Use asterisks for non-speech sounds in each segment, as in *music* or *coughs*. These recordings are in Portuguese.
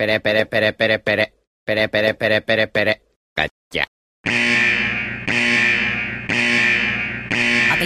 Pere pere pere pere pere. Pere pere pere pere pere. Gotcha.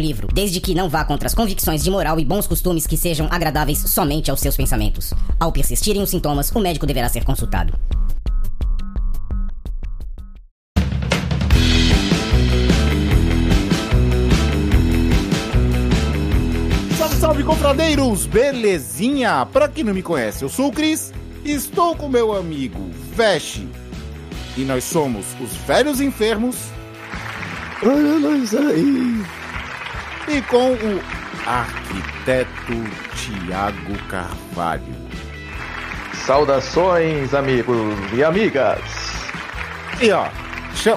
livro, desde que não vá contra as convicções de moral e bons costumes que sejam agradáveis somente aos seus pensamentos. Ao persistirem os sintomas, o médico deverá ser consultado. Salve, salve, confradeiros! Belezinha? Pra quem não me conhece, eu sou o Cris e estou com meu amigo Veste. E nós somos os velhos enfermos Olha nós aí. E com o arquiteto Tiago Carvalho. Saudações, amigos e amigas. E ó,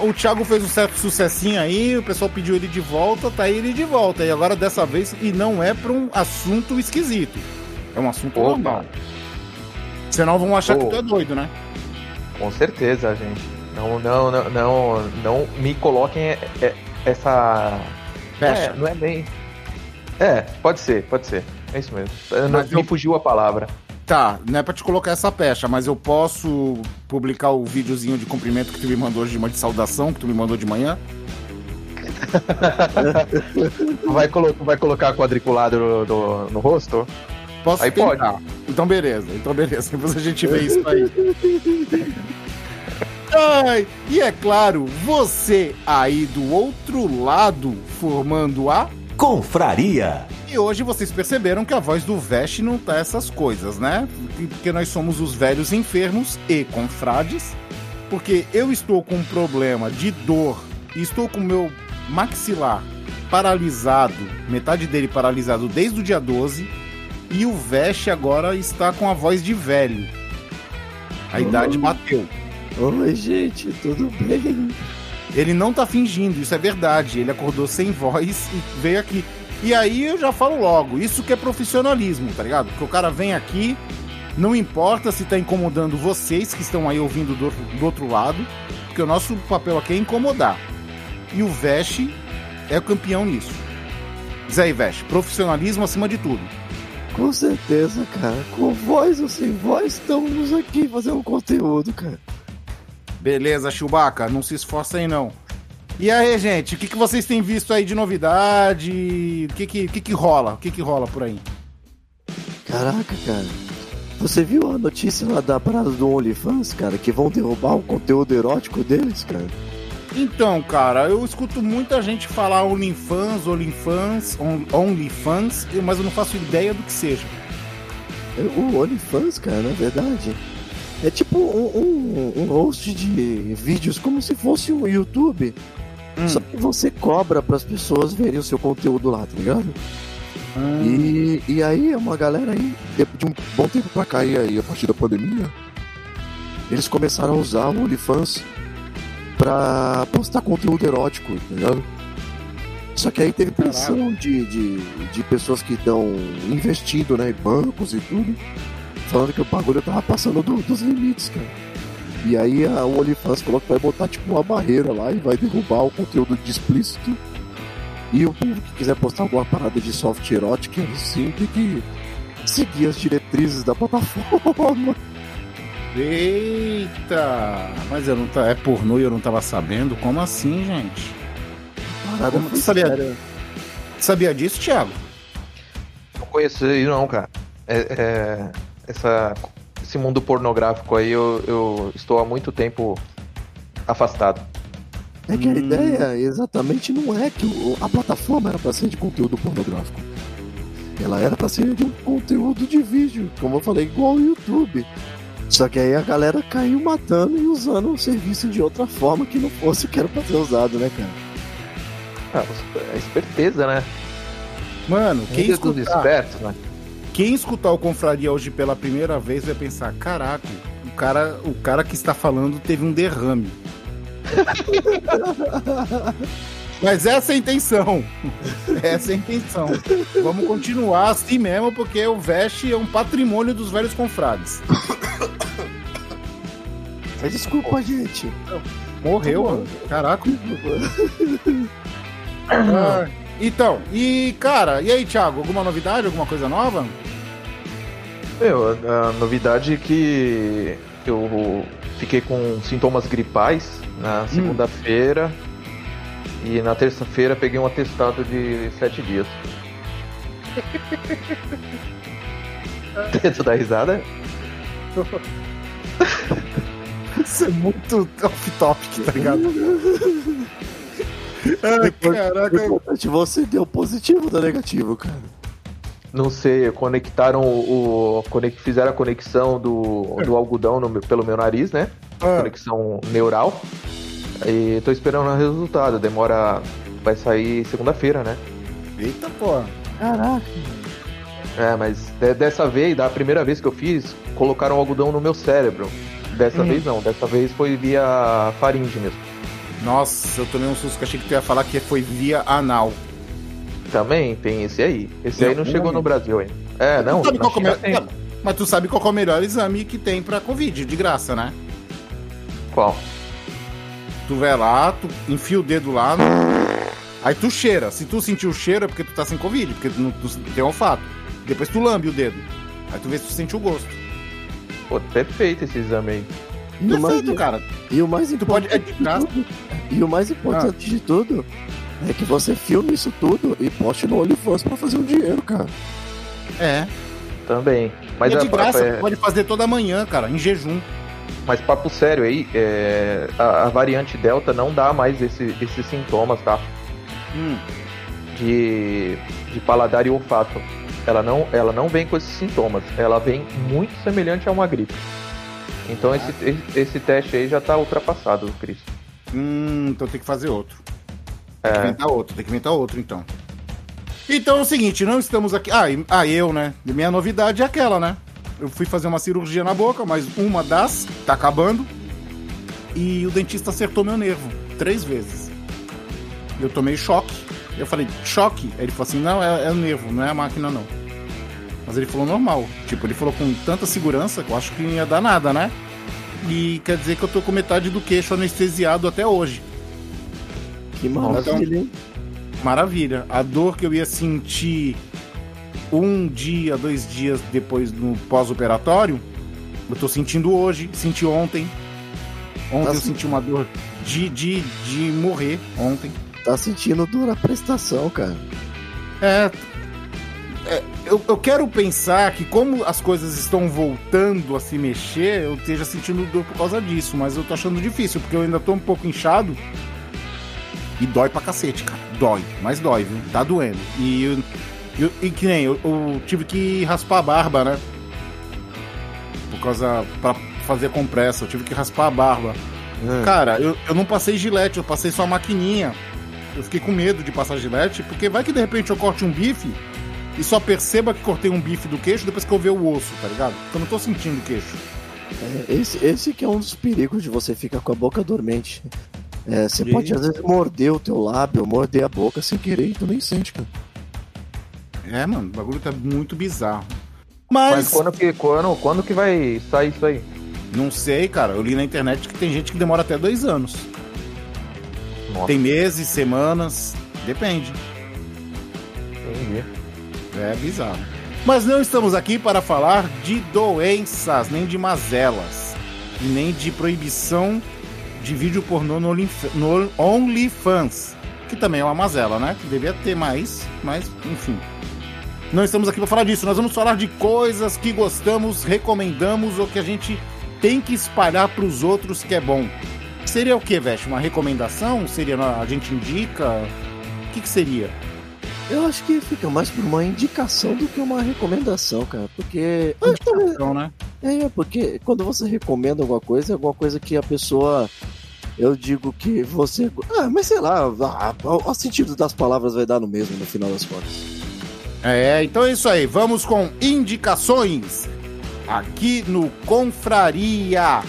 o Thiago fez um certo sucessinho aí, o pessoal pediu ele de volta, tá aí ele de volta. E agora dessa vez, e não é pra um assunto esquisito. É um assunto Opa. normal. Senão vão achar que Ô. tu é doido, né? Com certeza, gente. Não, não, não, não, não me coloquem é, é, essa. Fecha. É, não é bem. É, pode ser, pode ser. É isso mesmo. Mas me eu- fugiu a palavra. Tá, não é pra te colocar essa pecha, mas eu posso publicar o videozinho de cumprimento que tu me mandou hoje de de saudação, que tu me mandou de manhã? *laughs* Vai, colo vai colocar quadriculado no, no- no rosto? Posso Aí tentar. Então beleza, então beleza. *laughs* Depois a gente vê isso aí. *laughs* Ai, e é claro, você aí do outro lado formando a Confraria. E hoje vocês perceberam que a voz do Veste não tá essas coisas, né? Porque nós somos os velhos enfermos e confrades. Porque eu estou com um problema de dor e estou com o meu maxilar paralisado, metade dele paralisado desde o dia 12. E o Veste agora está com a voz de velho. A idade bateu. Oi, gente, tudo bem? Ele não tá fingindo, isso é verdade. Ele acordou sem voz e veio aqui. E aí eu já falo logo, isso que é profissionalismo, tá ligado? Porque o cara vem aqui, não importa se tá incomodando vocês que estão aí ouvindo do, do outro lado, porque o nosso papel aqui é incomodar. E o Veste é o campeão nisso. Diz aí, Veste, profissionalismo acima de tudo. Com certeza, cara. Com voz ou sem voz, estamos aqui fazendo conteúdo, cara. Beleza, Chewbacca, não se esforça aí não. E aí, gente, o que, que vocês têm visto aí de novidade? O que que, que que rola? O que que rola por aí? Caraca, cara. Você viu a notícia lá da parada do OnlyFans, cara? Que vão derrubar o conteúdo erótico deles, cara? Então, cara, eu escuto muita gente falar OnlyFans, OnlyFans, on- OnlyFans, mas eu não faço ideia do que seja. É O OnlyFans, cara, na verdade. É tipo um, um, um host de vídeos como se fosse um YouTube. Hum. Só que você cobra para as pessoas verem o seu conteúdo lá, tá ligado? Hum, E, e aí é uma galera aí, de um bom tempo pra cá, e aí a partir da pandemia, eles começaram a usar o OnlyFans pra postar conteúdo erótico, tá ligado? Só que aí teve pressão de, de, de pessoas que estão investindo, né, em bancos e tudo, falando que o bagulho tava passando do- dos limites, cara. E aí a o OnlyFans falou que vai botar tipo uma barreira lá e vai derrubar o conteúdo de explícito. E o povo que quiser postar alguma parada de soft erótica, sim, tem que seguir as diretrizes da plataforma. Eita! Mas eu não tá, é pornô e eu não tava sabendo? Como assim, gente? Parada Como sabia? Sabia disso, Thiago? Não conheço isso não, cara. É, é, essa, esse mundo pornográfico aí eu, eu estou há muito tempo afastado. É que a Hum. ideia exatamente não é que o- a plataforma era pra ser de conteúdo pornográfico. Ela era pra ser de um conteúdo de vídeo, como eu falei, igual o YouTube. Só que aí a galera caiu matando e usando o serviço de outra forma que não fosse o que era pra ser usado, né, cara? Ah, é esperteza, né? Mano, quem escutar, espertos, né? Quem escutar o Confraria hoje pela primeira vez vai pensar: caraca, o cara, o cara que está falando teve um derrame. *laughs* Mas essa é a intenção. *laughs* Essa é a intenção. Vamos continuar assim mesmo, porque o Veste é um patrimônio dos velhos confrades. Desculpa, gente. Morreu, mano. Caraca. *laughs* Ah, então, e cara, e aí, Thiago, alguma novidade, alguma coisa nova? Meu, a, a novidade é que eu fiquei com sintomas gripais na segunda-feira e na terça-feira peguei um atestado de sete dias. *laughs* tu dá risada? Isso é muito off-topic, tá ligado? *laughs* Ai, O caraca. importante, você deu positivo ou negativo, cara? Não sei, conectaram o. o fizeram a conexão do, do algodão no pelo meu nariz, né? Ah, Conexão neural. E tô esperando o resultado. Demora. Vai sair segunda-feira, né? eita porra. Caraca. É, mas de- dessa vez, da primeira vez que eu fiz, colocaram algodão no meu cérebro. Dessa Hum. vez não, dessa vez foi via faringe mesmo. Nossa, eu tomei um susto que achei que tu ia falar que foi via anal. Também tem esse aí. Esse aí não chegou no Brasil ainda. É, não, Tu é melhor-. Mas tu sabe qual é o melhor exame que tem pra Covid, de graça, né? Qual? Tu vai lá, tu enfia o dedo lá, aí tu cheira. Se tu sentir o cheiro é porque tu tá sem Covid, porque tu não tu tem olfato. Depois tu lambe o dedo. Aí tu vê se tu sente o gosto. Pô, perfeito esse exame aí. E o mais, cara. e o mais Tu pode. É importante de tudo, e o mais importante de tudo é que você filme isso tudo e poste no OnlyFans pra fazer um dinheiro, cara. É. Também. Mas e é a- de graça, é- pode fazer toda manhã, cara, em jejum. Mas papo sério aí, é, a, a variante Delta não dá mais esse- esses sintomas, tá? Hum. De, de paladar e olfato. Ela não, ela não vem com esses sintomas. Ela vem muito semelhante a uma gripe. Então esse, esse, teste aí já tá ultrapassado, Cris. Hum, então tem que fazer outro. Tem que É, inventar outro, tem que inventar outro, então. Então é o seguinte, não estamos aqui. Ah, e- ah, eu, né? Minha novidade é aquela, né? Eu fui fazer uma cirurgia na boca, mas uma das tá acabando. E o dentista acertou meu nervo três vezes. Eu tomei choque. Eu falei, choque? Aí ele falou assim: não, é, é o nervo, não é a máquina, não. Mas ele falou normal. Tipo, ele falou com tanta segurança que eu acho que não ia dar nada, né? E quer dizer que eu tô com metade do queixo anestesiado até hoje. Que maravilha, hein? Maravilha. A dor que eu ia sentir um dia, dois dias depois no pós-operatório, eu tô sentindo hoje, senti ontem. Ontem Tá eu se- senti uma dor de, de, de morrer ontem. Tá sentindo dor a prestação, cara. É. é, eu, eu quero pensar que como as coisas estão voltando a se mexer, eu esteja sentindo dor por causa disso, mas eu tô achando difícil, porque eu ainda tô um pouco inchado. E dói pra cacete, cara. Dói, mas dói, viu? Tá doendo. E, eu, eu- e que nem, eu, eu tive que raspar a barba, né? Por causa. pra fazer compressa, eu tive que raspar a barba. Cara, eu, eu não passei gilete, eu passei só a maquininha. Eu fiquei com medo de passar gilete, porque vai que de repente eu corte um bife e só perceba que cortei um bife do queixo depois que eu ver o osso, tá ligado? Porque eu não tô sentindo o queixo. É, esse, esse que é um dos perigos de você ficar com a boca dormente. É, você Sim. pode às vezes morder o teu lábio, morder a boca sem querer e tu nem sente, cara. É, mano, o bagulho tá muito bizarro. Mas Mas, quando que, quando, quando que vai sair isso aí? não sei, cara. Eu li na internet que tem gente que demora até dois anos. Nossa, Tem meses, semanas, depende. entendi. É bizarro. Mas não estamos aqui para falar de doenças, nem de mazelas, e nem de proibição de vídeo pornô no no OnlyFans, que também é uma mazela, né? Que devia ter mais, mas enfim. Não estamos aqui para falar disso, nós vamos falar de coisas que gostamos, recomendamos ou que a gente tem que espalhar para os outros que é bom. Seria o que, Veste? Uma recomendação? Seria a gente indica? O que, que seria? Eu acho que fica mais por uma indicação do que uma recomendação, cara. Porque. Então, né? É, porque quando você recomenda alguma coisa, é alguma coisa que a pessoa. Eu digo que você. Ah, mas sei lá, o sentido das palavras vai dar no mesmo no final das contas. É, então é isso aí. Vamos com indicações aqui no Confraria.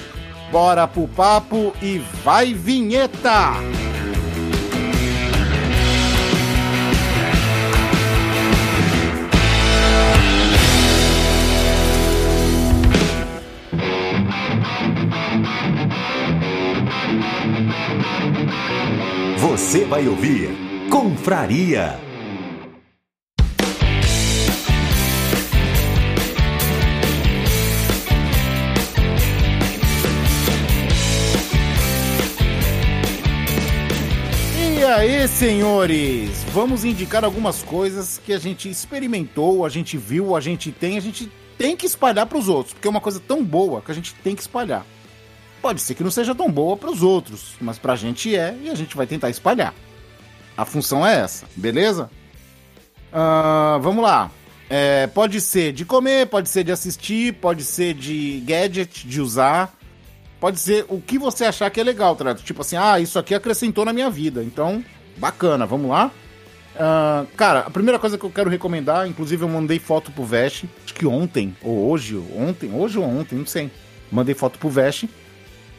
Bora pro papo e vai vinheta! Você vai ouvir Confraria. E aí, senhores? Vamos indicar algumas coisas que a gente experimentou, a gente viu, a gente tem, a gente tem que espalhar para os outros, porque é uma coisa tão boa que a gente tem que espalhar. Pode ser que não seja tão boa para os outros, mas para a gente é e a gente vai tentar espalhar. A função é essa, beleza? Uh, vamos lá. É, pode ser de comer, pode ser de assistir, pode ser de gadget, de usar. Pode ser o que você achar que é legal, tá? Tipo assim, ah, isso aqui acrescentou na minha vida. Então, bacana, vamos lá. Uh, cara, a primeira coisa que eu quero recomendar, inclusive eu mandei foto pro Vest, acho que ontem, ou hoje, ontem, hoje ou ontem, não sei. Mandei foto pro Vest.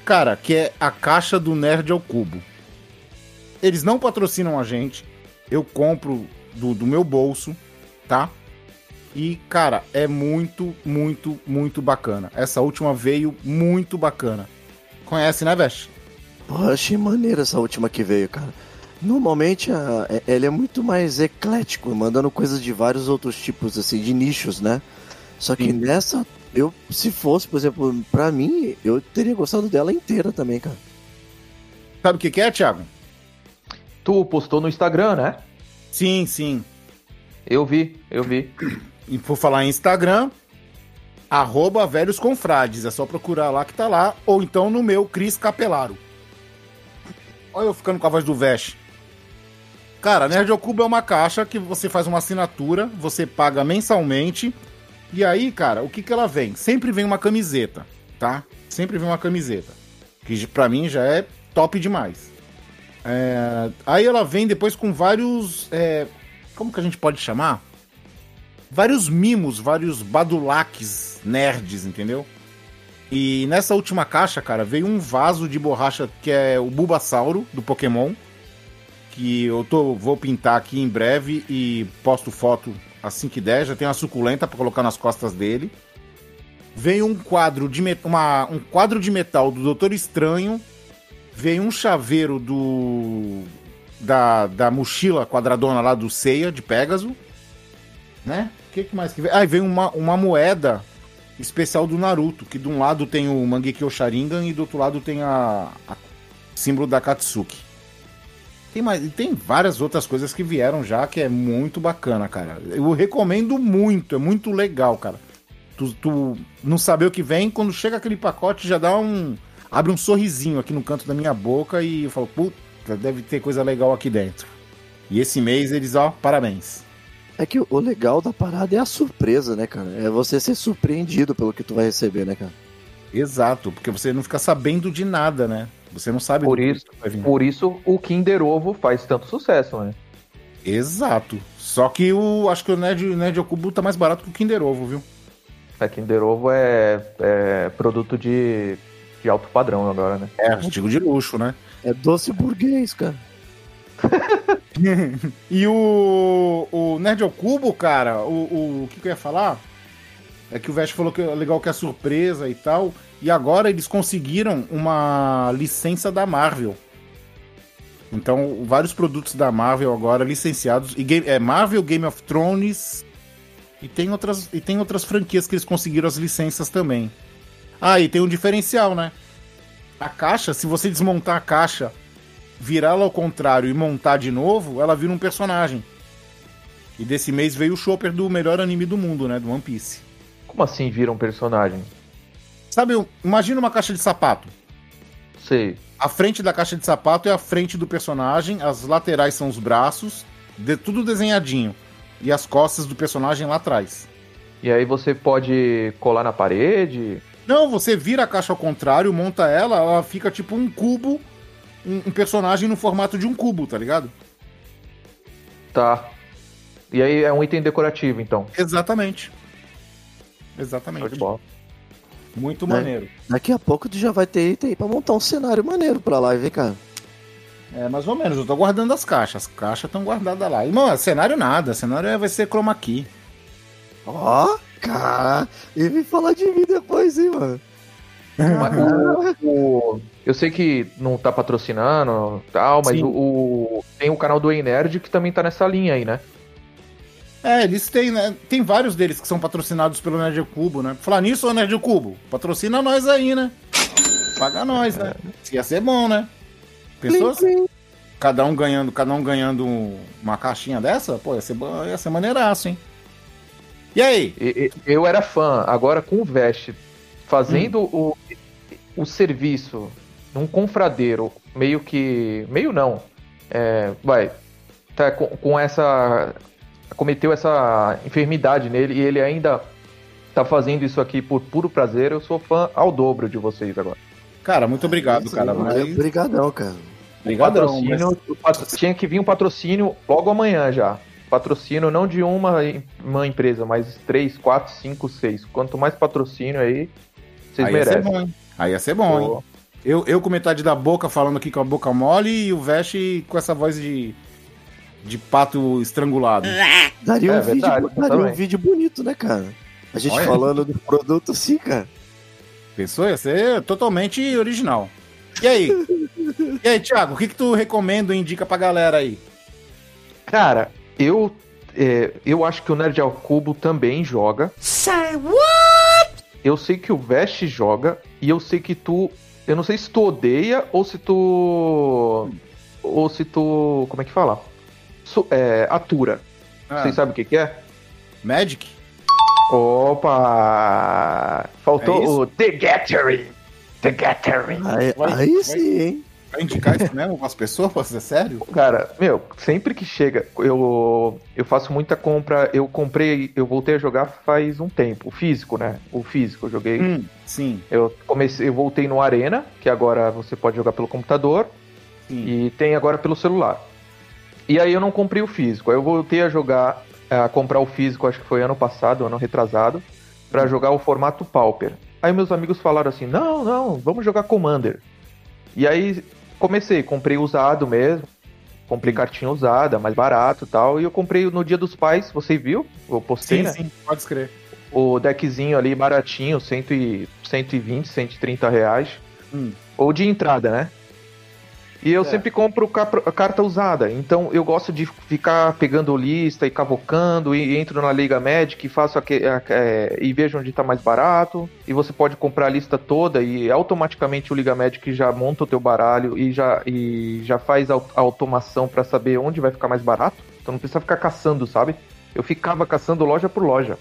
Cara, que é a caixa do Nerd ao Cubo. Eles não patrocinam a gente. Eu compro do, do meu bolso, tá? E, cara, é muito, muito, muito bacana. Essa última veio muito bacana. Conhece, né, Vest? Pô, achei maneira essa última que veio, cara. Normalmente a, ele é muito mais eclético, mandando coisas de vários outros tipos, assim, de nichos, né? Só que Sim. nessa, eu, se fosse, por exemplo, pra mim, eu teria gostado dela inteira também, cara. Sabe o que, que é, Thiago? Tu postou no Instagram, né? Sim, sim. Eu vi, eu vi. E por falar em Instagram, arroba Velhos Confrades. É só procurar lá que tá lá. Ou então no meu, Cris Capelaro. Olha eu ficando com a voz do Vesh. Cara, Nerd ao Cubo é uma caixa que você faz uma assinatura, você paga mensalmente. E aí, cara, o que que ela vem? Sempre vem uma camiseta, tá? Sempre vem uma camiseta. Que pra mim já é top demais. É... Aí ela vem depois com vários. É... Como que a gente pode chamar? vários mimos, vários badulaques nerds, entendeu? E nessa última caixa, cara, veio um vaso de borracha que é o Bulbasauro do Pokémon. Que eu tô, vou pintar aqui em breve e posto foto que der. Já tem uma suculenta para colocar nas costas dele. Veio um quadro de, uma, um quadro de metal do Doutor Estranho. Veio um chaveiro do. Da, da mochila quadradona lá do Ceia de Pégaso. Né? que, que mais que veio? Ah, veio uma, uma moeda especial do Naruto, que de um lado tem o Mangekyo Sharingan e do outro lado tem a, a símbolo da Katsuki. Tem, mais, tem várias outras coisas que vieram já que é muito bacana, cara. Eu recomendo muito, é muito legal, cara. Tu, tu não saber o que vem, quando chega aquele pacote já dá um. abre um sorrisinho aqui no canto da minha boca e eu falo, puta, deve ter coisa legal aqui dentro. E esse mês eles, ó, parabéns. É que o legal da parada é a surpresa, né, cara? É você ser surpreendido pelo que tu vai receber, né, cara? Exato, porque você não fica sabendo de nada, né? Você não sabe por isso, Por isso o Kinder Ovo faz tanto sucesso, né? Exato. Só que o acho que o Nerd, Nerd Ocubo tá mais barato que o Kinder Ovo, viu? É, Kinder Ovo é, é produto de, de alto padrão agora, né? É, artigo de luxo, né? É doce burguês, cara. *laughs* e o, o Nerd ao Cubo, cara, o, o, o que, que eu ia falar? É que o Vest falou que é legal que é surpresa e tal. E agora eles conseguiram uma licença da Marvel. Então, vários produtos da Marvel agora licenciados. E game, é Marvel, Game of Thrones. E tem, outras, e tem outras franquias que eles conseguiram as licenças também. Ah, e tem um diferencial, né? A caixa, se você desmontar a caixa virá-la ao contrário e montar de novo, ela vira um personagem. E desse mês veio o Chopper do melhor anime do mundo, né? Do One Piece. Como assim vira um personagem? Sabe, imagina uma caixa de sapato. Sei. A frente da caixa de sapato é a frente do personagem, as laterais são os braços, de, tudo desenhadinho. E as costas do personagem lá atrás. E aí você pode colar na parede? Não, você vira a caixa ao contrário, monta ela, ela fica tipo um cubo um, um, personagem no formato de um cubo, tá ligado? Tá. E aí é um item decorativo, então. Exatamente. Show Exatamente. de bola. Muito Né? maneiro. Daqui a pouco tu já vai ter item aí pra montar um cenário maneiro pra live, hein, cara. É, mais ou menos. Eu tô guardando as caixas. As caixas estão guardadas lá. E, mano, cenário nada. Cenário é- vai ser chroma key. Ó, cara. E vem falar de mim depois, hein, mano. O- o- eu sei que não tá patrocinando tal, mas o, o- tem o canal do Ei Nerd que também tá nessa linha aí, né? É, eles têm, né? Tem vários deles que são patrocinados pelo Nerd Cubo, né? Falar nisso, ô Nerd Cubo, patrocina nós aí, né? Paga nós, né? Ia ser bom, né? Pensou assim? Cada um ganhando, cada um ganhando uma caixinha dessa? Pô, ia ser, ia ser maneiraço, hein? E aí? Eu era fã, agora com o Vest fazendo o, o serviço num confradeiro, meio que. Meio não. É, vai. Tá com, com essa. Cometeu essa enfermidade nele e ele ainda tá fazendo isso aqui por puro prazer. Eu sou fã ao dobro de vocês agora. Cara, muito obrigado, Isso, cara. Mas... Obrigadão, cara. Obrigadão, mas- patrocínio, patro- Tinha que vir um patrocínio logo amanhã já. Patrocínio não de uma, uma empresa, mas três, quatro, cinco, seis. Quanto mais patrocínio aí, vocês Aí ia ser merecem. bom, hein? Aí ia ser bom, hein? Pô, Eu, eu com metade da boca falando aqui com a boca mole e o Vest com essa voz de, de pato estrangulado. Daria, É um, vídeo, verdade, daria um vídeo bonito, né, cara? A gente Olha. falando do produto assim, cara. Pensou? Ia ser totalmente original. E aí? E aí, Thiago, o que, que tu recomenda e indica pra galera aí? Cara, eu, é, eu acho que o Nerd ao Cubo também joga. Eu sei que o Vest joga e eu sei que tu. Eu não sei se tu odeia ou se tu. Ou se tu. Como é que fala? É, atura. Ah, Vocês sabem o que, que é? Magic? Opa! Faltou É o The Gathering. The Gathering. Aí, Vai- aí vai- sim, hein? Vai indicar isso mesmo pras pessoas? Pra ser sério? Cara, meu, sempre que chega, eu, eu faço muita compra. Eu comprei, eu voltei a jogar faz um tempo. O físico, né? O físico, eu joguei. Hum, sim, Eu comecei, eu voltei no Arena, que agora você pode jogar pelo computador, sim. e tem agora pelo celular. E aí eu não comprei o físico. Aí eu voltei a jogar, a comprar o físico, acho que foi ano passado, ano retrasado, pra jogar o formato Pauper. Aí meus amigos falaram assim: "Não, não, vamos jogar Commander". E aí comecei, comprei usado mesmo. Comprei cartinha usada, mais barato e tal. E eu comprei no Dia dos Pais, você viu? Eu postei, Sim, né? sim, pode escrever. o deckzinho ali baratinho, 100 e, 120, 130 reais. Hum. Ou de entrada, né? E eu É. sempre compro carta usada. Então eu gosto de ficar pegando lista e cavocando e entro na Liga Magic e faço aque- a- é, e vejo onde tá mais barato. E você pode comprar a lista toda e automaticamente o Liga Magic já monta o teu baralho e já, e já faz a, a automação para saber onde vai ficar mais barato. Então não precisa ficar caçando, sabe? Eu ficava caçando loja por loja.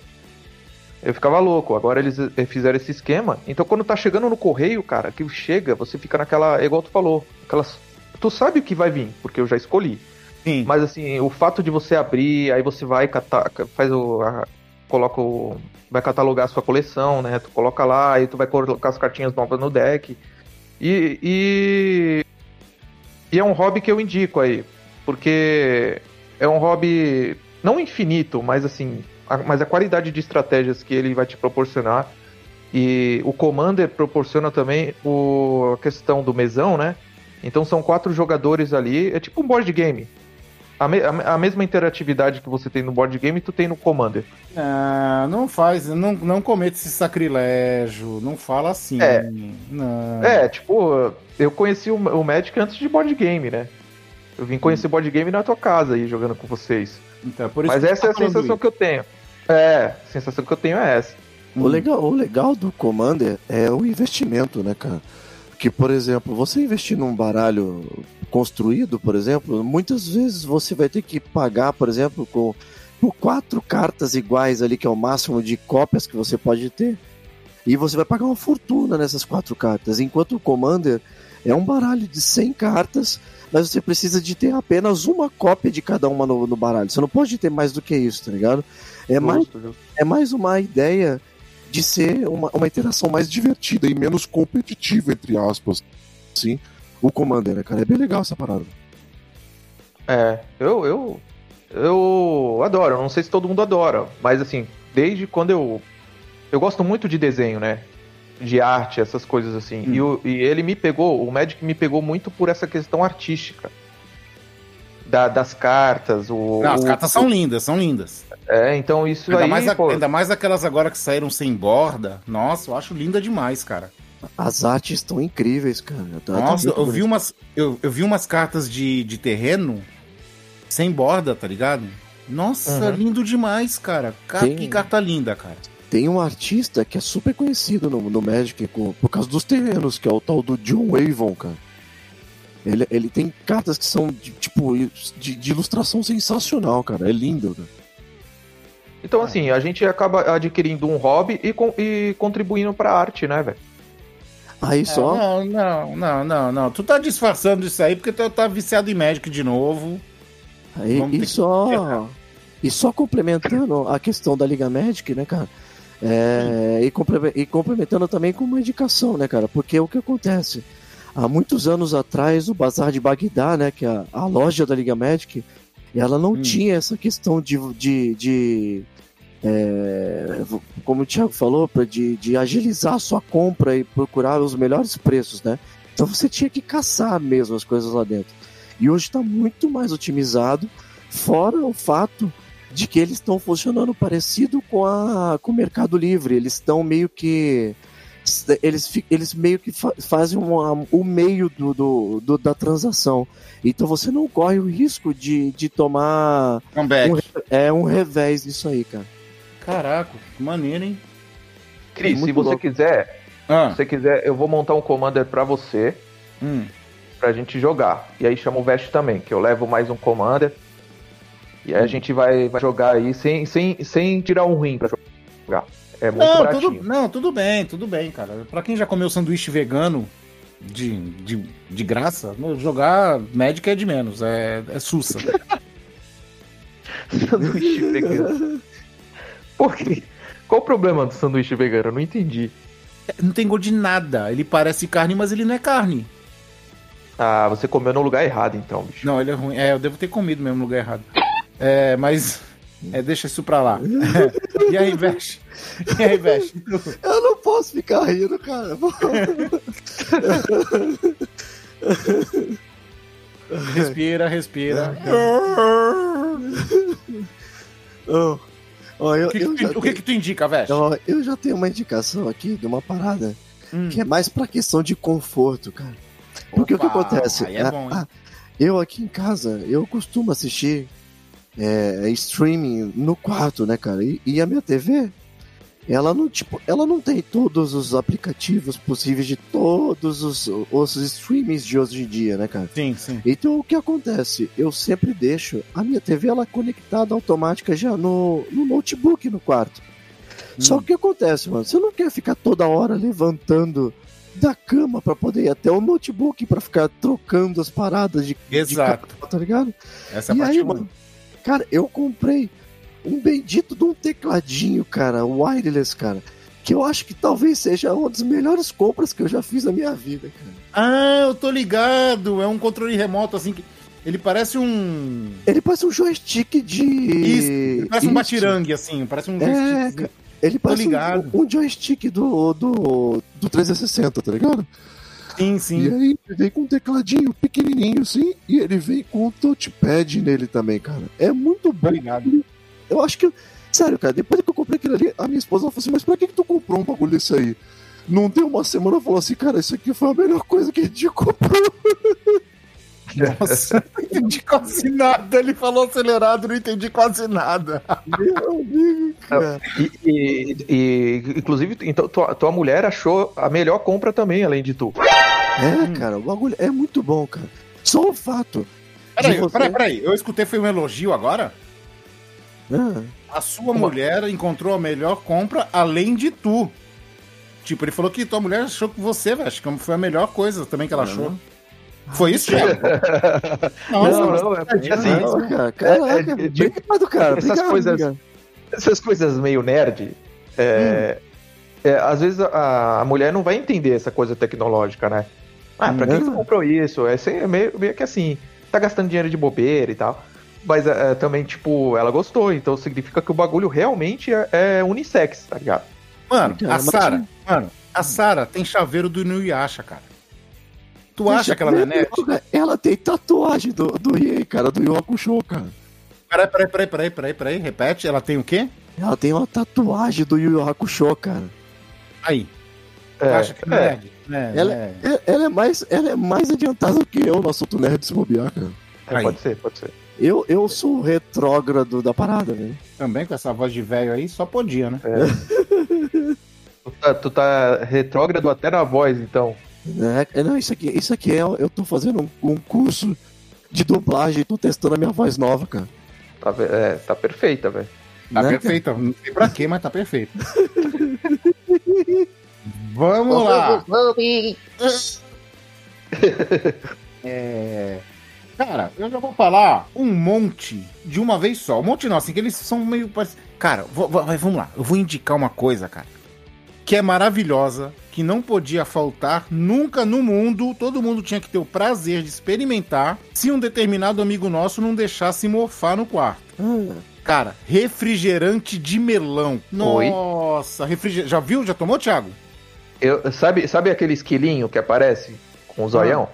Eu ficava louco. Agora eles eh, fizeram esse esquema. Então quando tá chegando no correio, cara, que chega, você fica naquela. Igual tu falou. Aquelas. Tu sabe o que vai vir, porque eu já escolhi. Sim. Mas assim, o fato de você abrir, aí você vai catar, faz o. a- coloca o. Vai catalogar a sua coleção, né? Tu coloca lá, aí tu vai colocar as cartinhas novas no deck. E. E, e é um hobby que eu indico aí. Porque é um hobby não infinito, mas assim. a- mas a qualidade de estratégias que ele vai te proporcionar. E o Commander proporciona também o, a questão do mesão, né? Então são quatro jogadores ali, é tipo um board game. A, me- a- a mesma interatividade que você tem no board game, tu tem no Commander. Ah, não faz, não, não cometa esse sacrilégio, não fala assim. É. Não. É, tipo, eu conheci o, o Magic antes de board game, né? Eu vim conhecer board game na tua casa aí, jogando com vocês. Então, por isso Mas que essa é a tá sensação que eu tenho. É, a sensação que eu tenho é essa. Hum. O, legal, o legal do Commander é o investimento, né, cara? Que, por exemplo, você investir num baralho construído, por exemplo, muitas vezes você vai ter que pagar, por exemplo, com por quatro cartas iguais ali, que é o máximo de cópias que você pode ter. E você vai pagar uma fortuna nessas quatro cartas. Enquanto o Commander é um baralho de 100 cartas, mas você precisa de ter apenas uma cópia de cada uma no, no baralho. Você não pode ter mais do que isso, tá ligado? É mais é mais uma ideia de ser uma, uma interação mais divertida e menos competitiva, entre aspas. Sim, o Commander, né, cara? É bem legal essa parada. É, eu, eu, eu adoro. Não sei se todo mundo adora, mas assim, desde quando eu. Eu gosto muito de desenho, né? De arte, essas coisas assim. Hum. E, o- e ele me pegou, o Magic me pegou muito por essa questão artística. Da- das cartas, o. Não, as o- cartas são lindas, são lindas. É, então isso Ainda, aí. mais, a- pô, ainda mais aquelas agora que saíram sem borda. Nossa, eu acho linda demais, cara. As artes estão incríveis, cara. Tá- Nossa, eu vi umas, eu, eu vi umas cartas de, de terreno sem borda, tá ligado? Nossa, Uhum. lindo demais, cara. Ca- Tem- Que carta linda, cara. Tem um artista que é super conhecido no, no Magic com- por causa dos terrenos, que é o tal do John Avon, cara. Ele, ele tem cartas que são de, tipo de, de ilustração sensacional, cara. É lindo, cara. Então, assim, a gente acaba adquirindo um hobby e, e contribuindo pra arte, né, velho? Aí só. Não, não, não, não, não. Tu tá disfarçando isso aí porque tu tá viciado em Magic de novo. Aí, Vamos e que só. E só complementando a questão da Liga Magic, né, cara? É, e, e complementando também com uma indicação, né, cara? Porque o que acontece? Há muitos anos atrás, o Bazar de Bagdá, né, que é a, a loja da Liga Magic, ela não Hum. tinha essa questão de. de, de é, como o Thiago falou, de, de agilizar a sua compra e procurar os melhores preços, né? Então você tinha que caçar mesmo as coisas lá dentro. E hoje está muito mais otimizado, fora o fato de que eles estão funcionando parecido com, a, com o Mercado Livre. Eles estão meio que. Eles, eles meio que fa- fazem uma- o meio do, do, do- da transação. Então você não corre o risco de, de tomar Comeback. um, é, um revés nisso aí, cara. Caraca, que maneiro, hein? Cris, muito se você louco. quiser, Ah, se você quiser, eu vou montar um commander pra você, hum. pra gente jogar. E aí chama o Vest também, que eu levo mais um commander. E aí a gente vai, vai jogar aí sem, sem, sem tirar um ruim pra jogar. É muito Não, baratinho. tudo, não, tudo bem, tudo bem, cara. Pra quem já comeu sanduíche vegano de, de, de graça, no- jogar Magic é de menos, é, é sussa. *laughs* sanduíche vegano. Por quê? Qual o problema do sanduíche vegano? Eu não entendi. Não tem gosto de nada. Ele parece carne, mas ele não é carne. Ah, você comeu no lugar errado então, bicho. Não, ele é ruim. É, eu devo ter comido mesmo no lugar errado. É, mas. É, deixa isso pra lá. *laughs* e aí, Vesh? *laughs* E aí, Vesh? *laughs* Eu não posso ficar rindo, cara. *laughs* Respira, respira. Oh, ó, eu, O que, que tu, o que, que tu indica, Vesh? Ó, eu já tenho uma indicação aqui de uma parada Hum. que é mais pra questão de conforto, cara. Porque o que Opa, acontece? é bom, ah, eu aqui em casa, eu costumo assistir é, streaming no quarto, né, cara? E, e a minha TV, ela não, tipo, ela não tem todos os aplicativos possíveis de todos os, os streamings de hoje em dia, né, cara? Sim, sim. Então o que acontece? Eu sempre deixo a minha TV ela conectada automática já no, no notebook no quarto. Só Hum. que o que acontece, mano? Você não quer ficar toda hora levantando da cama pra poder ir até o notebook pra ficar trocando as paradas de, de Exato. capa, tá ligado? Essa é a e parte aí, mano, cara, eu comprei um bendito de um tecladinho, cara, wireless, cara. Que eu acho que talvez seja uma das melhores compras que eu já fiz na minha vida, cara. Ah, eu tô ligado. É um controle remoto assim que. Ele parece um. Ele parece um joystick de. Isso, ele parece um batirangue, assim. Parece um É, joystick. cara. Ele parece ligado. um, um joystick do, do, do 360, tá ligado? Sim, E sim. aí ele vem com um tecladinho pequenininho assim, e ele vem com um touchpad nele também, cara. É muito bom. ligado. Eu acho que, sério, cara, depois que eu comprei aquilo ali, a minha esposa falou assim, mas pra que, que tu comprou um bagulho desse aí? Não deu uma semana, falou assim, cara, isso aqui foi a melhor coisa que a gente comprou. *laughs* Nossa, não entendi quase nada. Ele falou acelerado, não entendi quase nada. Meu amigo, cara. E, e- e, inclusive, então, tua, tua mulher achou a melhor compra também, além de tu. É, cara, o bagulho é muito bom, cara. Só o fato. Peraí, você- peraí, peraí. Eu escutei, foi um elogio agora? Ah, A sua mulher encontrou a melhor compra além de tu. Tipo, ele falou que tua mulher achou que você, velho, que foi a melhor coisa também que ela achou. Foi isso? Nossa, *laughs* não, mas- não, é porque assim, não, cara, caraca, é, é, de- obrigado, cara. essas obrigado, coisas- cara. essas coisas meio nerd, é, é, às vezes a, a mulher não vai entender essa coisa tecnológica, né? Ah, pra que Não. tu comprou isso? É, sem- é meio, meio que assim, tá gastando dinheiro de bobeira e tal. Mas é, também, tipo, ela gostou, então significa que o bagulho realmente é, é unissex, tá ligado? Mano, Cara, a Sara, mano, a Sara tem chaveiro do Inuyasha, cara. Tu acha que ela não é nerd? Ela tem tatuagem do, do Riei, cara, do Yu Hakusho, cara. Peraí, peraí, peraí, peraí, peraí, peraí, repete, ela tem o quê? Ela tem uma tatuagem do Yu Yu Hakusho, cara. Aí, tu É, acha que é é. nerd? É, Ela, é. é- ela é mais, ela é mais adiantada que eu no assunto nerd de se bobear, cara. É, pode ser, pode ser. Eu, eu sou o retrógrado da parada, velho. Também com essa voz de velho aí, só podia, né? Tu tá, tu tá retrógrado até na voz, então. É, é, não, isso aqui, isso aqui é. Eu tô fazendo um, um curso de dublagem, tô testando a minha voz nova, cara. Tá, é, tá perfeita, velho. Tá Né, perfeita, não sei pra quê, mas tá perfeito. *laughs* Vamos lá. É... Cara, eu já vou falar um monte de uma vez só. Um monte não, assim, que eles são meio parecidos. Cara, vou- vou- vai, vamos lá. Eu vou indicar uma coisa, cara, que é maravilhosa, que não podia faltar nunca no mundo. Todo mundo tinha que ter o prazer de experimentar se um determinado amigo nosso não deixasse morfar no quarto. Ah, Cara, refrigerante de melão. Oi? Nossa, refrigerante. Já viu? Já tomou, Thiago? Eu, sabe, sabe aquele esquilinho que aparece com o zoião?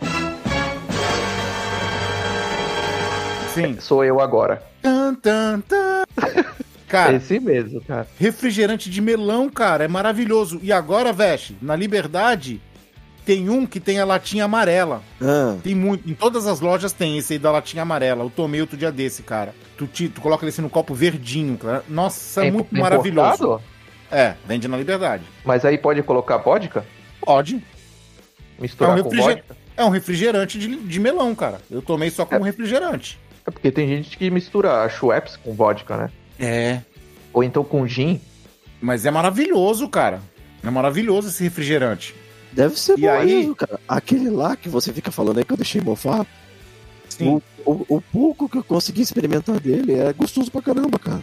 Sim. Sou eu agora. Tan, tan, tan. Cara, Esse mesmo, cara. refrigerante de melão, cara, é maravilhoso. E agora, Veste, na Liberdade, tem um que tem a latinha amarela. ah, Tem muito. Em todas as lojas tem esse aí da latinha amarela. Eu tomei outro dia desse, cara. Tu, te- tu coloca esse no copo verdinho, cara. Nossa, é É muito impo- maravilhoso. importado? É, vende na Liberdade. Mas aí pode colocar vodka? Pode. Misturar É um com vodka? É um refrigerante de, de melão, cara. Eu tomei só como refrigerante. É porque tem gente que mistura a Schweppes com vodka, né? É. Ou então com gin. Mas é maravilhoso, cara. É maravilhoso esse refrigerante. deve ser E bom aí? mesmo, cara. Aquele lá que você fica falando aí que eu deixei mofar, Sim. o, o, o pouco que eu consegui experimentar dele é gostoso pra caramba, cara.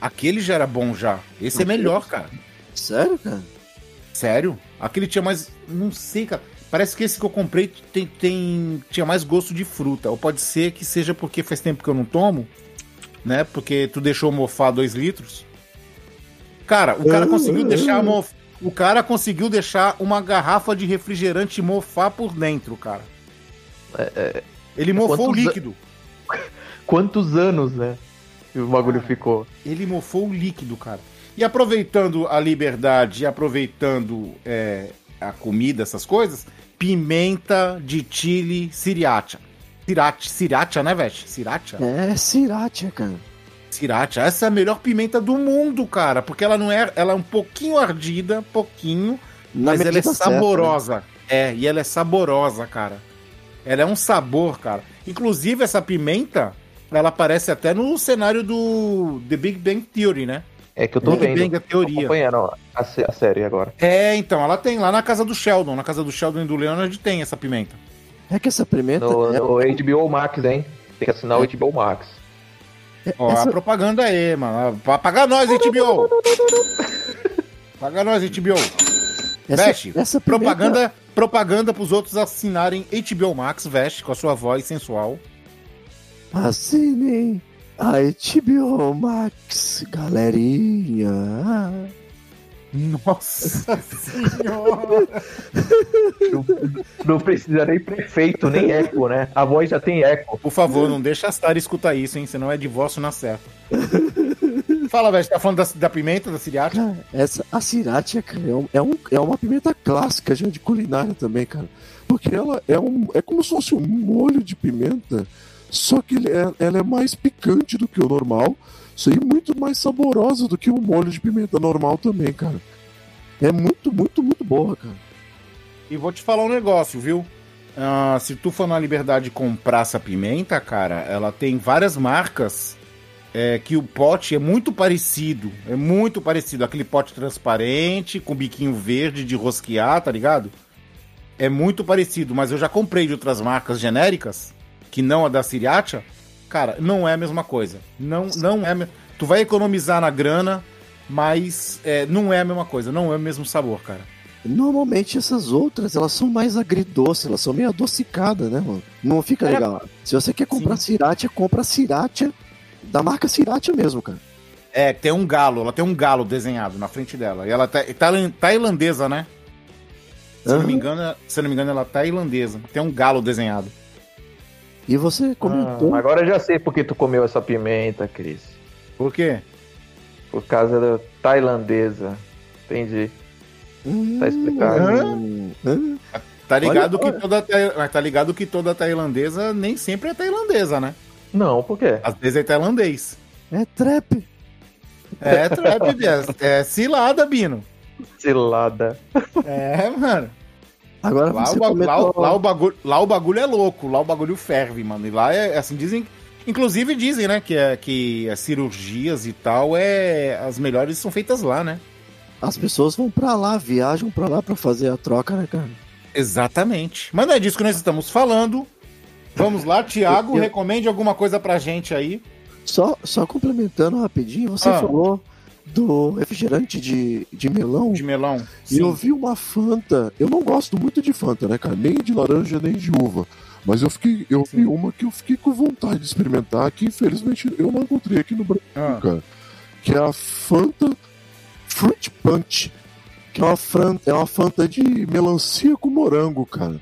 Aquele já era bom já. Esse é melhor, cara. Sério, cara? Sério? Aquele tinha mais. Não sei, cara. Parece que esse que eu comprei tem, tem- tinha mais gosto de fruta. Ou pode ser que seja porque faz tempo que eu não tomo, né? Porque tu deixou mofar dois litros. Cara, o cara conseguiu deixar mof... O cara conseguiu deixar uma garrafa de refrigerante mofar por dentro, cara. Ele mofou o líquido. *laughs* Quantos anos, né? Que o bagulho Cara. ficou. Ele mofou o líquido, cara. E aproveitando a liberdade e aproveitando é, a comida, essas coisas, pimenta de chile sriracha. Sriracha, sriracha né, Veste? Sriracha? É sriracha, cara. Sriracha. Essa é a melhor pimenta do mundo, cara. Porque ela não é... Ela é um pouquinho ardida, pouquinho, Na mas ela é medida certa, né? saborosa. É, e ela é saborosa, cara. Ela é um sabor, cara. Inclusive, essa pimenta, ela aparece até no cenário do The Big Bang Theory, né? É que eu tô Big vendo. Tô teoria. acompanhando a, a série agora. É, então, ela tem lá na casa do Sheldon. Na casa do Sheldon e do Leonard tem essa pimenta. É que essa pimenta. No, é- no HBO Max, hein? Tem que assinar o HBO Max. Ó, essa- a propaganda aí, mano. Pra pagar nós, HBO! Paga nós, HBO! essa, Veste, essa pimenta- propaganda, propaganda pros outros assinarem HBO Max, veste, com a sua voz sensual. Assinem a HBO Max, galerinha. Nossa senhora! Não precisa nem prefeito, nem eco, né? A voz já tem eco. Por favor, não deixa a Star escutar isso, hein? Senão é divórcio na certa. Fala, velho, tá falando da, da pimenta, da siriate? Cara, essa, a sriracha, cara, é, um, é, um- é uma pimenta clássica já de culinária também, cara. Porque ela é, um, é como se fosse um molho de pimenta, só que é- ela é mais picante do que o normal, isso aí muito mais saborosa do que o molho de pimenta normal também, cara. É muito, muito, muito boa, cara. E vou te falar um negócio, viu? Ah, se tu for na Liberdade comprar essa pimenta, cara, ela tem várias marcas é, que o pote é muito parecido. É muito parecido. Aquele pote transparente, com biquinho verde de rosquear, tá ligado? É muito parecido, mas eu já comprei de outras marcas genéricas, que não a da Siriacha. Cara, não é a mesma coisa. Não, não é. Tu vai economizar na grana, mas é, não é a mesma coisa, não é o mesmo sabor, cara. Normalmente essas outras, elas são mais agridoces, elas são meio adocicadas, né, mano? Não fica É. legal. Se você quer comprar Sriracha, compra Sriracha da marca Sriracha mesmo, cara. É, tem um galo, ela tem um galo desenhado na frente dela. E ela tá, tá tailandesa, né? Se eu não me engano, se não me engano, ela é tailandesa. Tem um galo desenhado. E você Ah, comentou. agora eu já sei por que tu comeu essa pimenta, Cris. Por quê? Por causa da tailandesa. Entendi. Hum, Tá explicado. hum, hum. Tá ligado, Olha, que toda, tai- mas tá ligado que toda tailandesa nem sempre é tailandesa, né? Não, por quê? Às vezes é tailandês. É trap. É trap, é, é cilada, Bino. Cilada. É, mano. Agora Lá você o, ba- lá, comentou. lá o bagulho, lá o bagulho é louco, lá o bagulho ferve, mano. E lá é assim, dizem. Inclusive dizem, né, que, é, que as cirurgias e tal, é. As melhores são feitas lá, né? As pessoas vão pra lá, viajam pra lá pra fazer a troca, né, cara? Exatamente. Mas não é disso que nós estamos falando. Vamos lá, Thiago, Eu- eu- recomende alguma coisa pra gente aí. Só, só complementando rapidinho, você Ah. falou do refrigerante de, de melão. De melão. E eu vi uma Fanta. Eu não gosto muito de Fanta, né, cara? Nem de laranja, nem de uva. Mas eu fiquei, eu vi uma que eu fiquei com vontade de experimentar, que infelizmente eu não encontrei aqui no Brasil, Ah. cara. Que é a Fanta Fruit Punch. Que é uma, fran... é uma Fanta de melancia com morango, cara.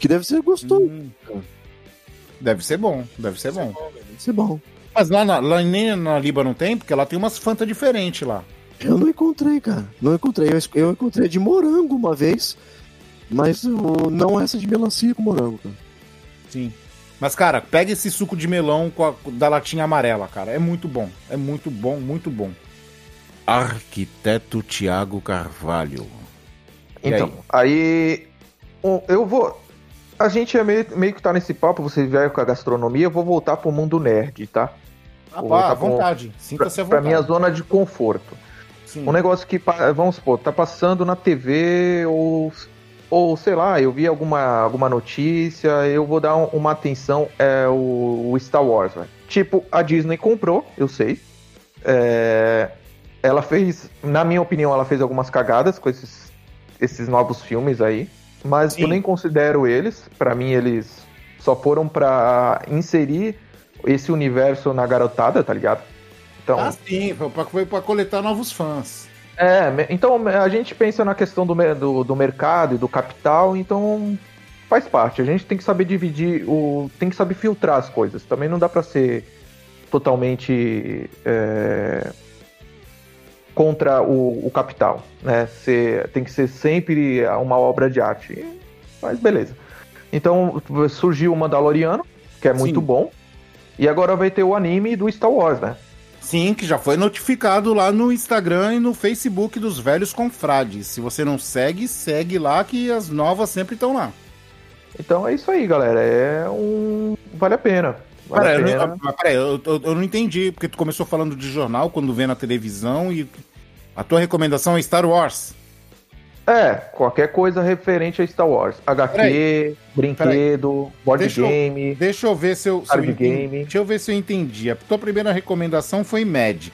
Que deve ser gostoso, Hum. Deve ser bom, deve ser bom. deve ser bom. Mas lá, na, lá nem na Liba não tem, porque lá tem umas Fanta diferentes lá. Eu não encontrei, cara. Não encontrei. Eu, eu encontrei de morango uma vez, mas o- não essa de melancia com morango, cara. Sim. Mas, cara, pega esse suco de melão com a- da latinha amarela, cara. É muito bom. É muito bom, muito bom. Arquiteto Tiago Carvalho. E Então, aí, um, eu vou. A gente é meio, meio que tá nesse papo, você veio com a gastronomia, eu vou voltar pro mundo nerd, tá? Ah, pá, voltar à vontade. Pra, Sinta-se à pra vontade. minha zona de conforto. Sim. Um negócio que, vamos supor, tá passando na TV ou, ou sei lá, eu vi alguma, alguma notícia, eu vou dar um- uma atenção, é o, o Star Wars, velho. Tipo, a Disney comprou, eu sei. É, ela fez, na minha opinião, ela fez algumas cagadas com esses, esses novos filmes aí, mas Sim. eu nem considero eles. Pra mim, eles só foram pra inserir esse universo na garotada, tá ligado? Então, Ah, sim. Foi pra, foi pra coletar novos fãs. é, então a gente pensa na questão do, do, do mercado e do capital, então faz parte. A gente tem que saber dividir, o, tem que saber filtrar as coisas. Também não dá pra ser totalmente é, contra o, o capital, né? Ser, tem que ser sempre uma obra de arte. Mas beleza. Então surgiu o Mandaloriano, que é muito Sim. bom. E agora vai ter o anime do Star Wars, né? Sim, que já foi notificado lá no Instagram e no Facebook dos velhos confrades. Se você não segue, segue lá que as novas sempre estão lá. Então é isso aí, galera. É um. Vale a pena. Vale Peraí, a eu, pena. não- mas peraí, eu, eu- eu não entendi, porque tu começou falando de jornal quando vê na televisão e a tua recomendação é Star Wars. É, qualquer coisa referente a Star Wars. HQ, Peraí. brinquedo, board Deixa eu- game. Deixa eu ver se eu, se eu entendi. game. Deixa eu ver se eu entendi. A tua primeira recomendação foi Magic.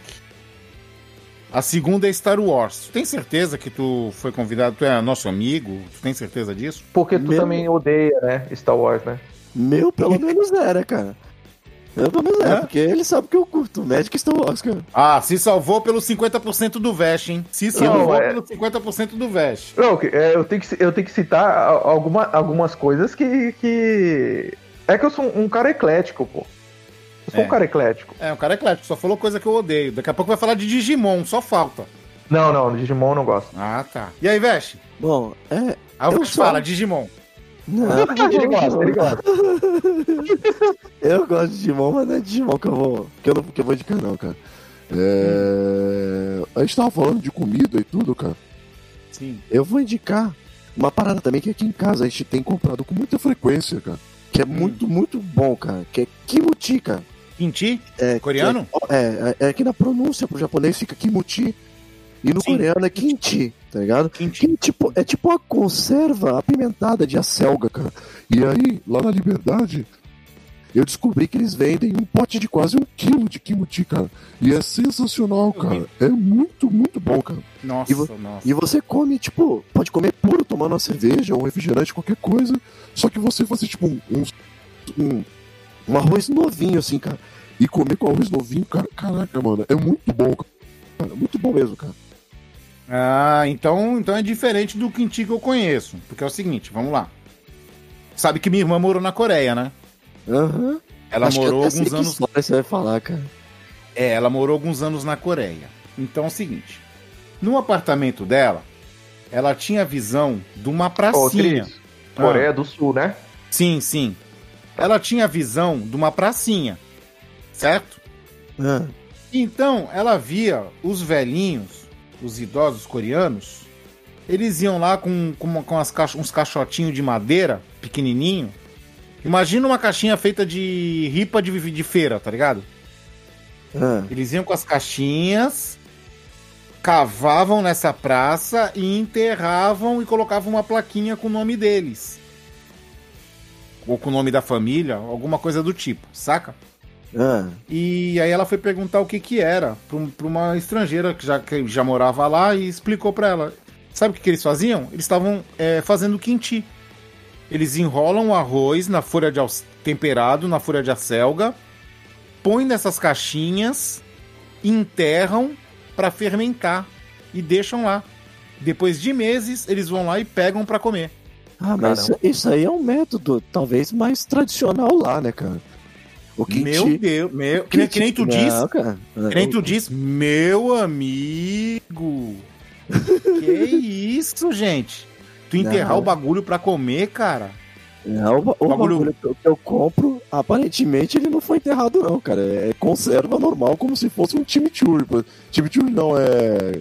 A segunda é Star Wars. Tu tem certeza que tu foi convidado? Tu é nosso amigo? Tu tem certeza disso? Porque tu Meu- também odeia, né? Star Wars, né? Meu, pelo menos era, cara. Eu pelo menos era, É? porque ele sabe que eu curto Magic Star Wars, cara. Ah, se salvou pelo 50% do Vest, hein? Se salvou é- pelo 50% do Vest. Não, que- é, eu, tenho que, eu tenho que citar alguma, algumas coisas que, que. É que eu sou um cara eclético, pô. Eu sou É. um cara eclético. É, um cara eclético, só falou coisa que eu odeio. Daqui a pouco vai falar de Digimon, só falta. Não, não, Digimon eu não gosto. Ah, tá. E aí, Vest? Bom, é. Aí o Eu só- fala, Digimon. Não, *laughs* Ele gosta, ele gosta. *laughs* Eu gosto de Digimon, mas não é Digimon que eu vou, que eu não, que eu vou indicar, não, cara. É... A gente tava falando de comida e tudo, cara. Sim. Eu vou indicar uma parada também que aqui em casa a gente tem comprado com muita frequência, cara. Que é muito, muito bom, cara. Que é kimuchi, cara. Kimchi? É, Coreano? que É, é, é que na pronúncia pro japonês fica kimuchi. E no Sim. coreano é kimchi, tá ligado? Que tipo, é tipo uma conserva apimentada de acelga, cara. E aí, lá na Liberdade, eu descobri que eles vendem um pote de quase um quilo de kimchi, cara. E é sensacional, cara. É muito, muito bom, cara. Nossa, E nossa. E você come, tipo, pode comer puro, tomando uma cerveja, um refrigerante, qualquer coisa. Só que você fazer, tipo, um, um, um, um arroz novinho, assim, cara. E comer com arroz novinho, cara, caraca, mano, é muito bom, cara. Muito bom mesmo, cara. Ah, então, então é diferente do kimchi que eu conheço. Porque é o seguinte, vamos lá. Sabe que minha irmã morou na Coreia, né? Aham. Ela Acho que morou alguns que anos. história você vai falar, cara. É, ela morou alguns anos na Coreia. Então é o seguinte: no apartamento dela, ela tinha visão de uma pracinha. Cris, Coreia do Sul, né? Sim, sim. Ela tinha visão de uma pracinha. Certo? Ah, Então, ela via os velhinhos, os idosos coreanos, eles iam lá com, com, com caixo- uns caixotinhos de madeira, pequenininho. Imagina uma caixinha feita de ripa de, de feira, tá ligado? ah. Eles iam com as caixinhas, cavavam nessa praça e enterravam e colocavam uma plaquinha com o nome deles. Ou com o nome da família, alguma coisa do tipo, saca? Ah, E aí ela foi perguntar o que que era pra, pra uma estrangeira que já, que já morava lá e explicou pra ela. Sabe o que, que eles faziam? Eles estavam é, fazendo quinti. Eles enrolam o arroz na folha de temperado, na folha de acelga, põem nessas caixinhas, enterram pra fermentar e deixam lá. Depois de meses, eles vão lá e pegam pra comer. Ah, mas isso, isso aí é um método talvez mais tradicional lá, né, cara? O. Meu Deus, meu, que, nem- que nem tu Não, diz. cara. Que nem tu diz, meu amigo. *laughs* que isso, gente? Tu enterrar Não. o bagulho pra comer, cara? É, o, o Bagulho- bagulho que eu, compro, aparentemente ele não foi enterrado, não, cara. É conserva normal, como se fosse um chimichurri. Chimichurri não, é.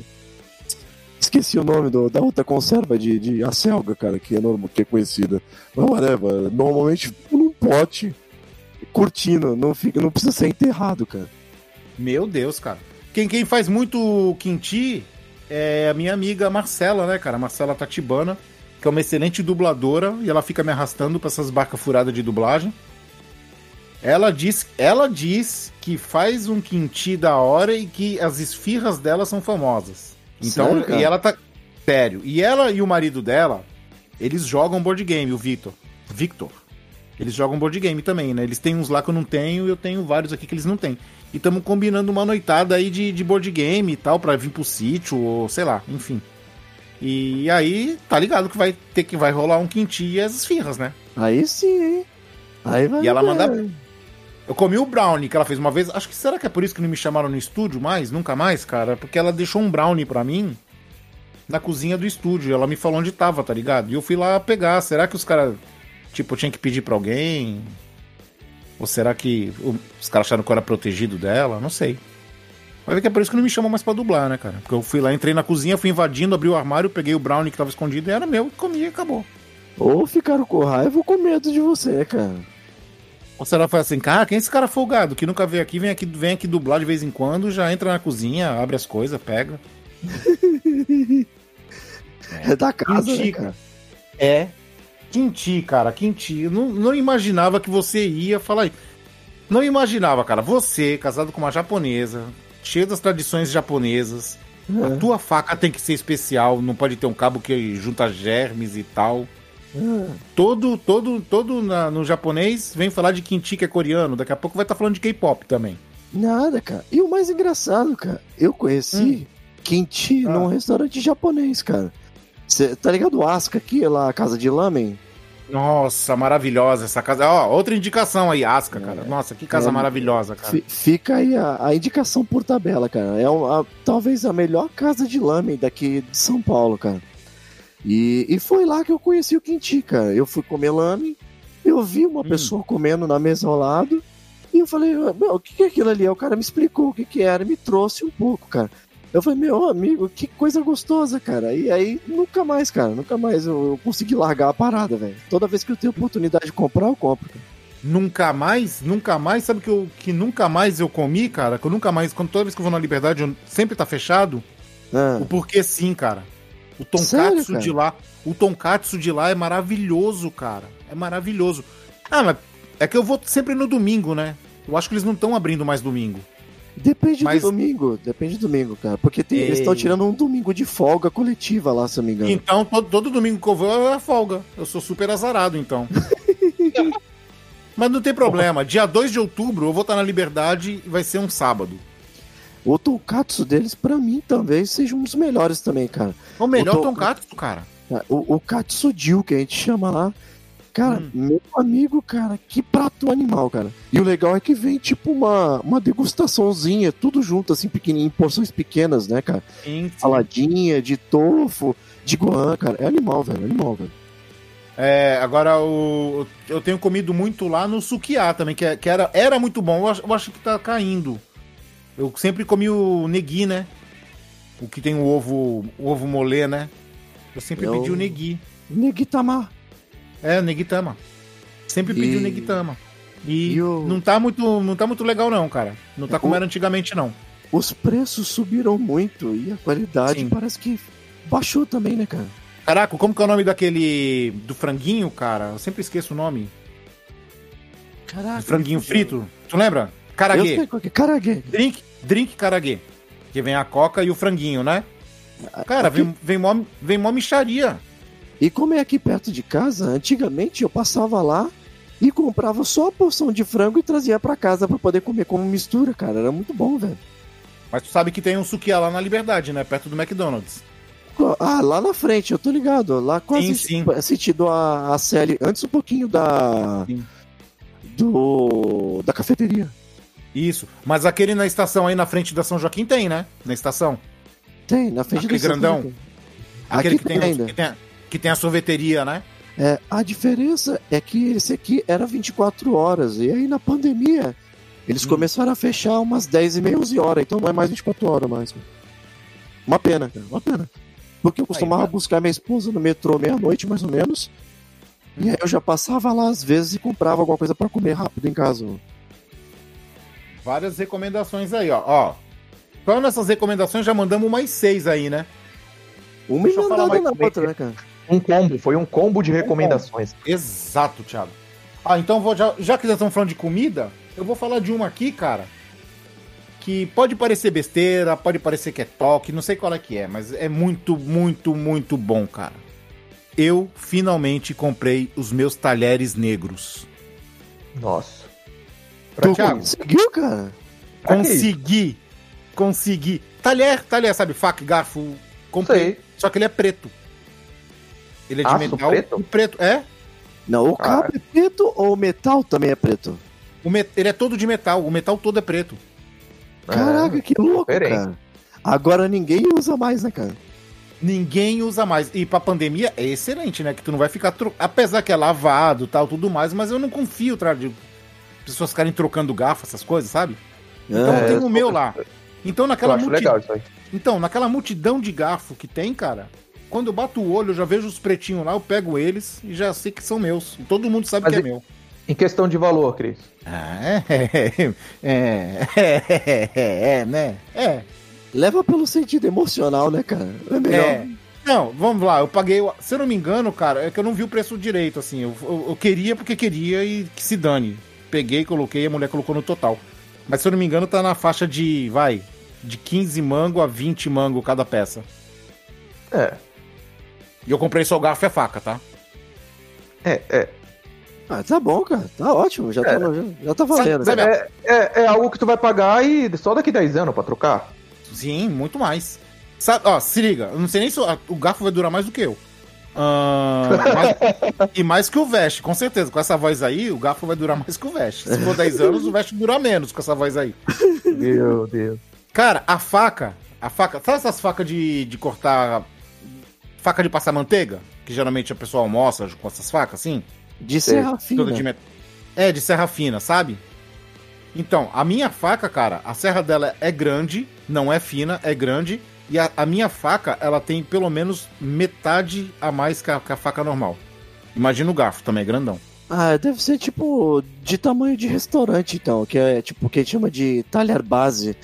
Esqueci o nome do- da outra conserva de, de acelga, cara, que é, normal, que é conhecida. Mas whatever, normalmente num pote, curtindo, não, fica, não precisa ser enterrado, cara. Meu Deus, cara. Quem, quem faz muito quinti é a minha amiga Marcela, né, cara? Marcela Tatibana, que é uma excelente dubladora e ela fica me arrastando pra essas barcas furadas de dublagem. Ela diz, ela diz que faz um quinti da hora e que as esfirras dela são famosas. Então, Sério, cara? e ela tá sério. E ela e o marido dela, eles jogam board game, o Victor. Victor. Eles jogam board game também, né? Eles têm uns lá que eu não tenho e eu tenho vários aqui que eles não têm. E estamos combinando uma noitada aí de, de board game e tal, pra vir pro sítio, ou sei lá, enfim. E aí, tá ligado que vai ter que vai rolar um quinti e as esfirras, né? Aí sim? Aí vai. E ela manda-. Eu comi o brownie que ela fez uma vez. Acho que será que é por isso que não me chamaram no estúdio mais? Nunca mais, cara? Porque ela deixou um brownie pra mim na cozinha do estúdio. Ela me falou onde tava, tá ligado? E eu fui lá pegar. Será que os caras, tipo, eu tinha que pedir pra alguém? Ou será que os caras acharam que eu era protegido dela? Não sei. Vai ver que é por isso que não me chamam mais pra dublar, né, cara? Porque eu fui lá, entrei na cozinha, fui invadindo, abri o armário, peguei o brownie que tava escondido e era meu, comi e acabou. Ou ficaram com raiva ou com medo de você, cara. Ou será que foi assim, cara, quem é esse cara folgado que nunca veio aqui, vem aqui, vem aqui dublar de vez em quando, já entra na cozinha, abre as coisas, pega. *laughs* É da casa, né, cara? É. Quinti, cara, Quinti. Eu não, não imaginava que você ia falar isso. Não imaginava, cara. Você, casado com uma japonesa, cheio das tradições japonesas. É. A tua faca tem que ser especial, não pode ter um cabo que junta germes e tal. Ah, Todo, todo, todo na- no japonês vem falar de Quinti que é coreano. Daqui a pouco vai estar falando de K-pop também. Nada, cara. E o mais engraçado, cara, eu conheci kimchi Ah. num restaurante japonês, cara. Cê, tá ligado o Asuka aqui, lá, a casa de lamen? Nossa, maravilhosa essa casa. Ó, outra indicação aí, Asca, cara. Nossa, que casa É. maravilhosa, cara. Fi- fica aí a, a indicação por tabela, cara. É um- a- talvez a melhor casa de lamen daqui de São Paulo, cara. E, e foi lá que eu conheci o kimchi, cara. Eu fui comer lamen, eu vi uma Hum. pessoa comendo na mesa ao lado, e eu falei, meu, o que, é aquilo ali? O cara me explicou o que, que era e me trouxe um pouco, cara. Eu falei, meu amigo, que coisa gostosa, cara. E aí, nunca mais, cara, nunca mais eu, eu consegui largar a parada, velho. Toda vez que eu tenho oportunidade de comprar, eu compro. Cara. Nunca mais, nunca mais, sabe que eu que nunca mais eu comi, cara? Que eu nunca mais, quando toda vez que eu vou na Liberdade, eu- sempre tá fechado. Ah, O porquê sim, cara. O Sério, tonkatsu cara? de lá, o tonkatsu de lá é maravilhoso, cara. É maravilhoso. Ah, mas É que eu vou sempre no domingo, né? Eu acho que eles não estão abrindo mais domingo. Depende Mas- do domingo, depende do domingo, cara. Porque tem- eles estão Ei. tirando um domingo de folga coletiva lá, se eu não me engano. Então, todo, todo domingo que eu vou é folga. Eu sou super azarado, então. *laughs* Mas não tem problema. Dia 2 de outubro eu vou estar na Liberdade e vai ser um sábado. O tonkatsu deles, pra mim, talvez seja um dos melhores também, cara. É o melhor tô- tonkatsu, cara. O, o Katsudil, que a gente chama lá. Cara, Hum. meu amigo, cara, que prato animal, cara. E o legal é que vem, tipo, uma, uma degustaçãozinha, tudo junto, assim, pequenininho, em porções pequenas, né, cara? Sim, sim. Saladinha, de tofu, de gohan, cara. É animal, velho, animal, velho. É, agora o, eu tenho comido muito lá no Sukiá também, que, é- que era, era muito bom. Eu acho, eu acho que tá caindo. Eu sempre comi o negui, né? O que tem o ovo, o ovo molê, né? Eu sempre Eu- pedi o negui. Negitama. É, Negitama. Sempre pedi E- Negitama. E, E o- não, tá muito, não tá muito legal, não, cara. Não tá como O- era antigamente, não. Os preços subiram muito e a qualidade Sim. parece que baixou também, né, cara? Caraca, como que é o nome daquele. do franguinho, cara? Eu sempre esqueço o nome. Caraca. Do franguinho frito. Tu lembra? Eu Caraguê. sei qual que é. Caraguê. Drink, drink caraguê. Que vem a coca e o franguinho, né? Cara, Aqui- vem, vem, mó, vem mó micharia. E como é aqui perto de casa, antigamente eu passava lá e comprava só a porção de frango e trazia pra casa pra poder comer como mistura, cara. Era muito bom, velho. Mas tu sabe que tem um sukiá lá na Liberdade, né? Perto do McDonald's. Ah, lá na frente, eu tô ligado. Lá quase Sim, sim. sentido a, a série. Antes um pouquinho da. Sim. Do. Da cafeteria. Isso. Mas aquele na estação aí na frente da São Joaquim tem, né? Na estação. Tem, na frente Aquele do Santa grandão? Aquele Aqui que tem, ainda. que, tem a, que tem a sorveteria, né? É, a diferença é que esse aqui era 24 horas. E aí na pandemia, eles Hum. começaram a fechar umas 10 e meia, 11 horas. Então não é mais 24 horas mais. Uma pena, cara. Uma pena. Porque eu costumava mas- buscar minha esposa no metrô meia-noite, mais ou menos. E aí eu já passava lá às vezes e comprava alguma coisa pra comer rápido em casa. Várias recomendações aí, ó. ó. Então nessas recomendações já mandamos mais seis aí, né? Uma Deixa emendada na outra, né, cara? Um combo, foi um combo de recomendações. Exato, Thiago. Ah, então vou, já, já que nós estamos falando de comida, eu vou falar de uma aqui, cara. Que pode parecer besteira, pode parecer que é toque, não sei qual é que é, mas é muito, muito, muito bom, cara. Eu finalmente comprei os meus talheres negros. Nossa. Pra Tu Thiago, conseguiu, cara? Consegui. Consegui. Talher, talher, sabe? Faca, garfo. Comprei. Sei. Só que ele é preto. Ele é de Aço metal. preto? e preto. É? Não, o Cara. cabo é preto ou o metal também é preto? O met- Ele é todo de metal. O metal todo é preto. Caraca, É, que louco, diferente. cara. Agora ninguém usa mais, né, cara? Ninguém usa mais. E pra pandemia é excelente, né? Que tu não vai ficar. Tro... Apesar que é lavado tal, tudo mais, mas eu não confio, tá? De pessoas ficarem trocando garfo, essas coisas, sabe? Então É, tem o meu lá. Então naquela acho multi- legal isso aí. Então, naquela multidão de garfo que tem, cara, quando eu bato o olho, eu já vejo os pretinhos lá, eu pego eles e já sei que são meus. E todo mundo sabe Mas que é e- meu. Em questão de valor, Cris. Ah, é, *laughs* é, é, é, é, né? É. Leva pelo sentido emocional, né, cara? É melhor. É. Não, vamos lá, eu paguei. Se eu não me engano, cara, é que eu não vi o preço direito, assim. Eu, eu- eu queria porque queria e que se dane. Peguei, coloquei a mulher colocou no total. Mas se eu não me engano, tá na faixa de, vai, de 15 mango a 20 mango cada peça. É. E eu comprei só o garfo e a faca, tá? É, é. Ah, tá bom, cara. Tá ótimo. Já, É. tá, já, já tá valendo. Sabe- É, é, é algo que tu vai pagar e só daqui 10 anos pra trocar. Sim, muito mais. Sabe, ó, se liga, eu não sei nem se o, garfo vai durar mais do que eu. Ah, mais- *laughs* e mais que o Vest, com certeza. Com essa voz aí, o garfo vai durar mais que o Vest. Se for 10 anos, o Vest dura menos com essa voz aí. Meu Deus. Cara, a faca, a faca, sabe essas facas de, de cortar. Faca de passar manteiga? Que geralmente a pessoa almoça com essas facas, assim? De serra fina. Toda de met- É, de serra fina, sabe? Então, a minha faca, cara, a serra dela é grande, não é fina, é grande. E a, a minha faca, ela tem pelo menos metade a mais que a, que a faca normal. Imagina o garfo, também é grandão. Ah, deve ser tipo de tamanho de restaurante, então. Que é tipo o que a gente chama de talher base.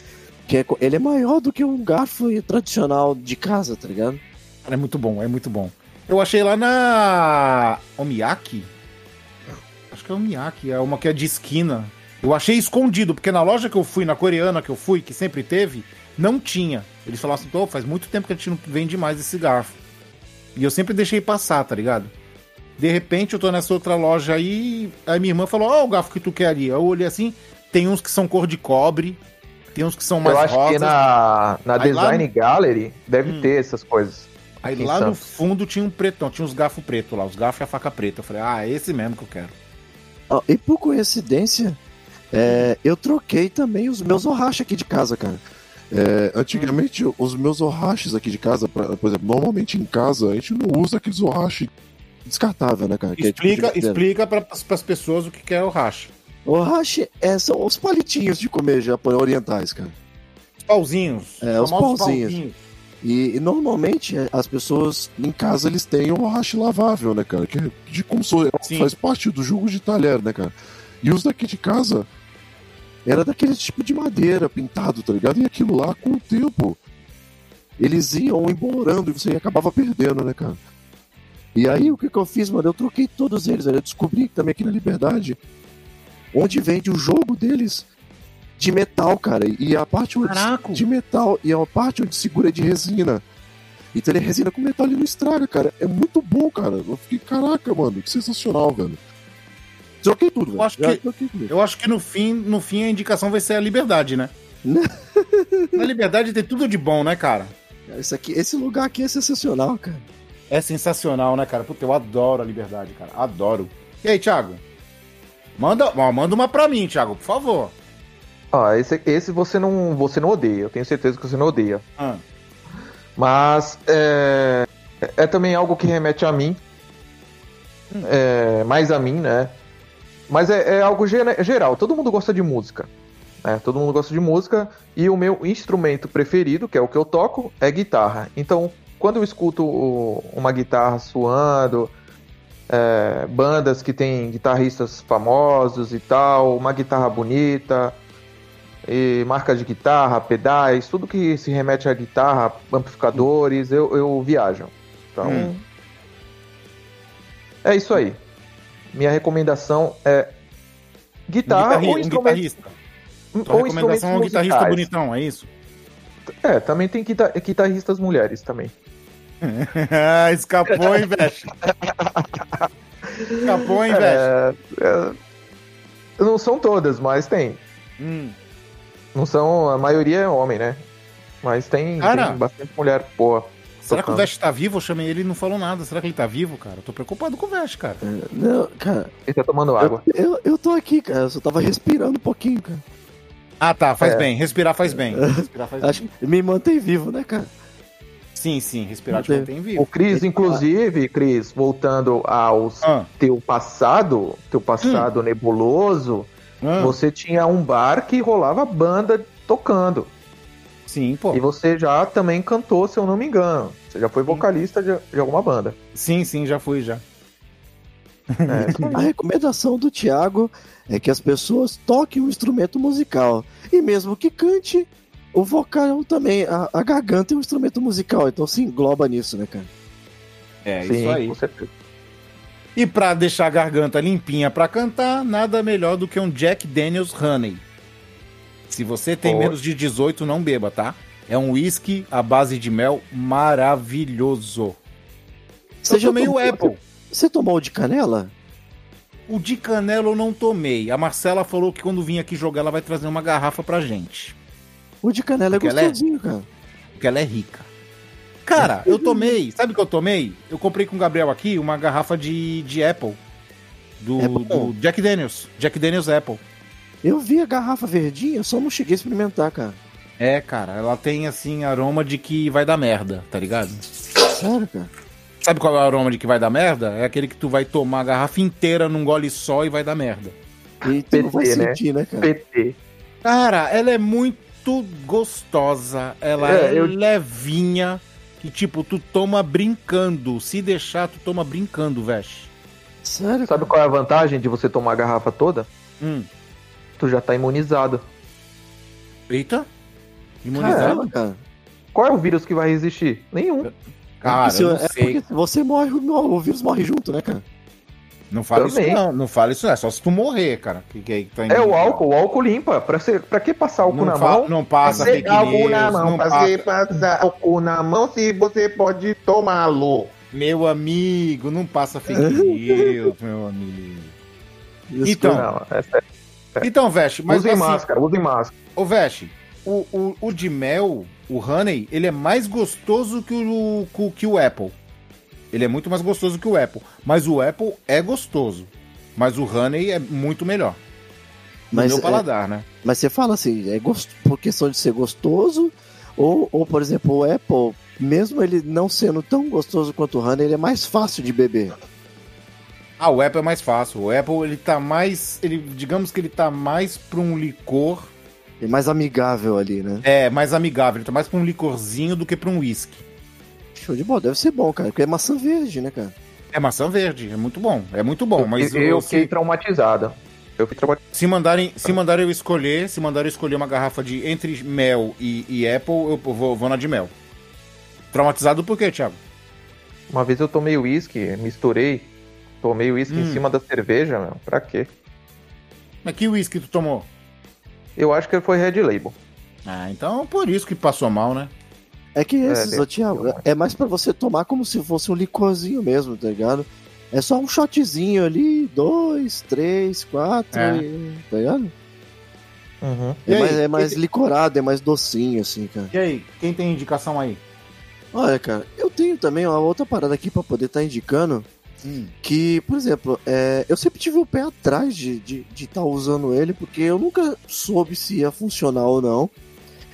Que é, co- ele é maior do que um garfo tradicional de casa, tá ligado? Cara, é muito bom, é muito bom. Eu achei lá na Omiyaki. Acho que é o Miyake, é uma que é de esquina. Eu achei escondido, porque na loja que eu fui, na coreana que eu fui, que sempre teve, não tinha. Eles falaram assim, pô, faz muito tempo que a gente não vende mais esse garfo. E eu sempre deixei passar, tá ligado? De repente eu tô nessa outra loja aí, aí minha irmã falou, ó o garfo que tu quer ali. Eu olhei assim, tem uns que são cor de cobre, tem uns que são mais Eu acho rosas. que na, na Aí lá Design Gallery deve Hum. ter essas coisas. Aí lá no fundo tinha um pretão, tinha uns garfos pretos lá, os garfos e a faca preta. Eu falei, ah, é esse mesmo que eu quero. E por coincidência, é, eu troquei também os meus orrachas aqui de casa, cara. É, antigamente, os meus orrachas aqui de casa, pra- por exemplo, normalmente em casa a gente não usa aqueles orrachas descartável, né, cara? Que é tipo Explica, explica para as pessoas o que é o racha. Orracha é, são os palitinhos de comer japonês orientais, cara. Os pauzinhos. É, os famosos pauzinhos. E, e normalmente é, as pessoas em casa eles têm o orracha lavável, né, cara? Que é de sou, Sim. faz parte do jogo de talher, né, cara? E os daqui de casa era daquele tipo de madeira pintado, tá ligado? E aquilo lá, com o tempo, eles iam embolorando e você acabava perdendo, né, cara? E aí o que, que eu fiz, mano? Eu troquei todos eles, velho. Eu descobri também aqui na Liberdade, onde vende o jogo deles de metal, cara. E a parte onde Caraca. de metal e a parte onde segura é de resina. Então ele é resina com metal, ele não estraga, cara. É muito bom, cara. Eu fiquei, caraca, mano, que sensacional, velho. Troquei tudo, velho. acho Já que- troquei tudo. Eu acho que no fim, no fim a indicação vai ser a liberdade, né? *laughs* Na liberdade tem tudo de bom, né, cara? Esse, aqui, esse lugar aqui é sensacional, cara. É sensacional, né, cara? Puta, eu adoro a liberdade, cara. Adoro. E aí, Thiago? Manda, ó, manda uma pra mim, Thiago, por favor. Ah, esse, esse você não você não odeia, eu tenho certeza que você não odeia. Ah, Mas é, é também algo que remete a mim. É, mais a mim, né? Mas é, é algo gera- geral. Todo mundo gosta de música. Né? Todo mundo gosta de música. E o meu instrumento preferido, que é o que eu toco, é guitarra. Então, quando eu escuto uma guitarra suando, é, bandas que tem guitarristas famosos e tal, uma guitarra bonita, e marca de guitarra, pedais, tudo que se remete à guitarra, amplificadores, eu, eu viajo. Então. Hum. É isso aí. Minha recomendação é guitarra guitarri- ou um guitarrista. ou Tua instrumentos recomendação é um guitarrista musicais. bonitão, é isso? É, também tem guita- guitarristas mulheres também. *laughs* Escapou, hein, Veste? Escapou, hein, Veste? É, é, não são todas, mas tem. Hum. Não são, a maioria é homem, né? Mas tem, Cara. tem bastante mulher boa. Será que o tocando. Veste tá vivo? Eu chamei ele e não falou nada. Será que ele tá vivo, cara? Eu tô preocupado com o Veste, cara. É, Não, cara, Ele tá tomando água. eu, eu, eu tô aqui, cara. Eu só tava respirando um pouquinho, cara. Ah, tá. Faz É. bem. Respirar faz bem. *laughs* Respirar faz bem. Acho que me mantém vivo, né, cara? Sim, sim. Respirar te Mantém- mantém O vivo. Cris, inclusive, Cris, voltando aos Ah, teu passado, teu passado nebuloso, ah, você tinha um bar que rolava banda tocando. Sim, pô. E você já também cantou, se eu não me engano. Você já foi vocalista de, de alguma banda. Sim, sim, já fui, já. É. *laughs* A recomendação do Thiago é que as pessoas toquem um instrumento musical. E mesmo que cante, o vocal também. A, a garganta é um instrumento musical, então se engloba nisso, né, cara? É Sim, isso aí. com certeza. E pra deixar a garganta limpinha pra cantar, nada melhor do que um Jack Daniels Honey. Se você tem Pô. menos de 18, não beba, tá? É um whisky à base de mel maravilhoso. Você Eu tomei o tomou- Apple. Você tomou o de canela? O de canela eu não tomei. A Marcela falou que quando vir aqui jogar, ela vai trazer uma garrafa pra gente. O de canela é Porque é- gostosinho, cara. Porque ela é rica. Cara, eu tomei. Sabe o que eu tomei? Eu comprei com o Gabriel aqui uma garrafa de, de Apple. Do, do Jack Daniels. Jack Daniels Apple. Eu vi a garrafa verdinha, só não cheguei a experimentar, cara. É, cara, ela tem assim aroma de que vai dar merda, tá ligado? Sério, cara. Sabe qual é o aroma de que vai dar merda? É aquele que tu vai tomar a garrafa inteira num gole só e vai dar merda. E tu não vai PT, né? sentir, né, cara? PT. Cara, ela é muito gostosa, ela é, É, eu- levinha, que tipo, tu toma brincando. Se deixar, tu toma brincando, vesh. Sério, Sabe qual é a vantagem de você tomar a garrafa toda? Hum. Tu já tá imunizado. Eita. Imunizado? Caramba, cara. Qual é o vírus que vai resistir? Nenhum. Cara, Porque se- eu não é sei. porque se você morre, o o vírus morre junto, né, cara? Não fala Também. isso não, não fala isso não, é só se tu morrer, cara. Que, que, tá É o álcool, o álcool limpa. Pra, ser, pra que passar álcool Não, na mão? não passa fake álcool na mão, não pra passa- passar álcool na mão se você pode tomá-lo. Meu amigo, não passa fake news, *laughs* meu amigo. Isso Então, Não, é. Então, Veste, mas usem assim, máscara, usem máscara. ô Veste, o, o, o de mel, o Honey, ele é mais gostoso que o, que o Apple. Ele é muito mais gostoso que o Apple. Mas o Apple é gostoso. Mas o Honey é muito melhor. No Mas meu é- paladar, né? Mas você fala assim, é gost... por questão de ser gostoso, ou, ou, por exemplo, o Apple, mesmo ele não sendo tão gostoso quanto o Honey, ele é mais fácil de beber. Ah, o Apple é mais fácil. O Apple, ele tá mais. Ele, digamos que ele tá mais pra um licor. É mais amigável ali, né? É, mais amigável. Ele tá mais pra um licorzinho do que pra um whisky. Show de bola, deve ser bom, cara, porque é maçã verde, né, cara? É maçã verde, é muito bom. É muito bom, mas eu, eu se- fiquei traumatizado. Eu fiquei traumatizado. Se mandarem, se mandarem eu escolher, se mandarem eu escolher uma garrafa de entre mel e, e Apple, eu vou, vou na de mel. Traumatizado por quê, Thiago? Uma vez eu tomei uísque, misturei, tomei uísque Hum. em cima da cerveja, meu. Pra quê? Mas que uísque tu tomou? Eu acho que foi Red Label. Ah, então por isso que passou mal, né? É que esses, deve ô, Thiago, ser, é mais pra você tomar como se fosse um licorzinho mesmo, tá ligado? É só um shotzinho ali, dois, três, quatro, É. e- tá ligado? Uhum. É mais, é mais licorado, é mais docinho, assim, cara. E aí, quem tem indicação aí? Olha, cara, eu tenho também uma outra parada aqui pra poder estar indicando. Que, por exemplo, é, eu sempre tive o pé atrás de estar de, de tá usando ele, porque eu nunca soube se ia funcionar ou não.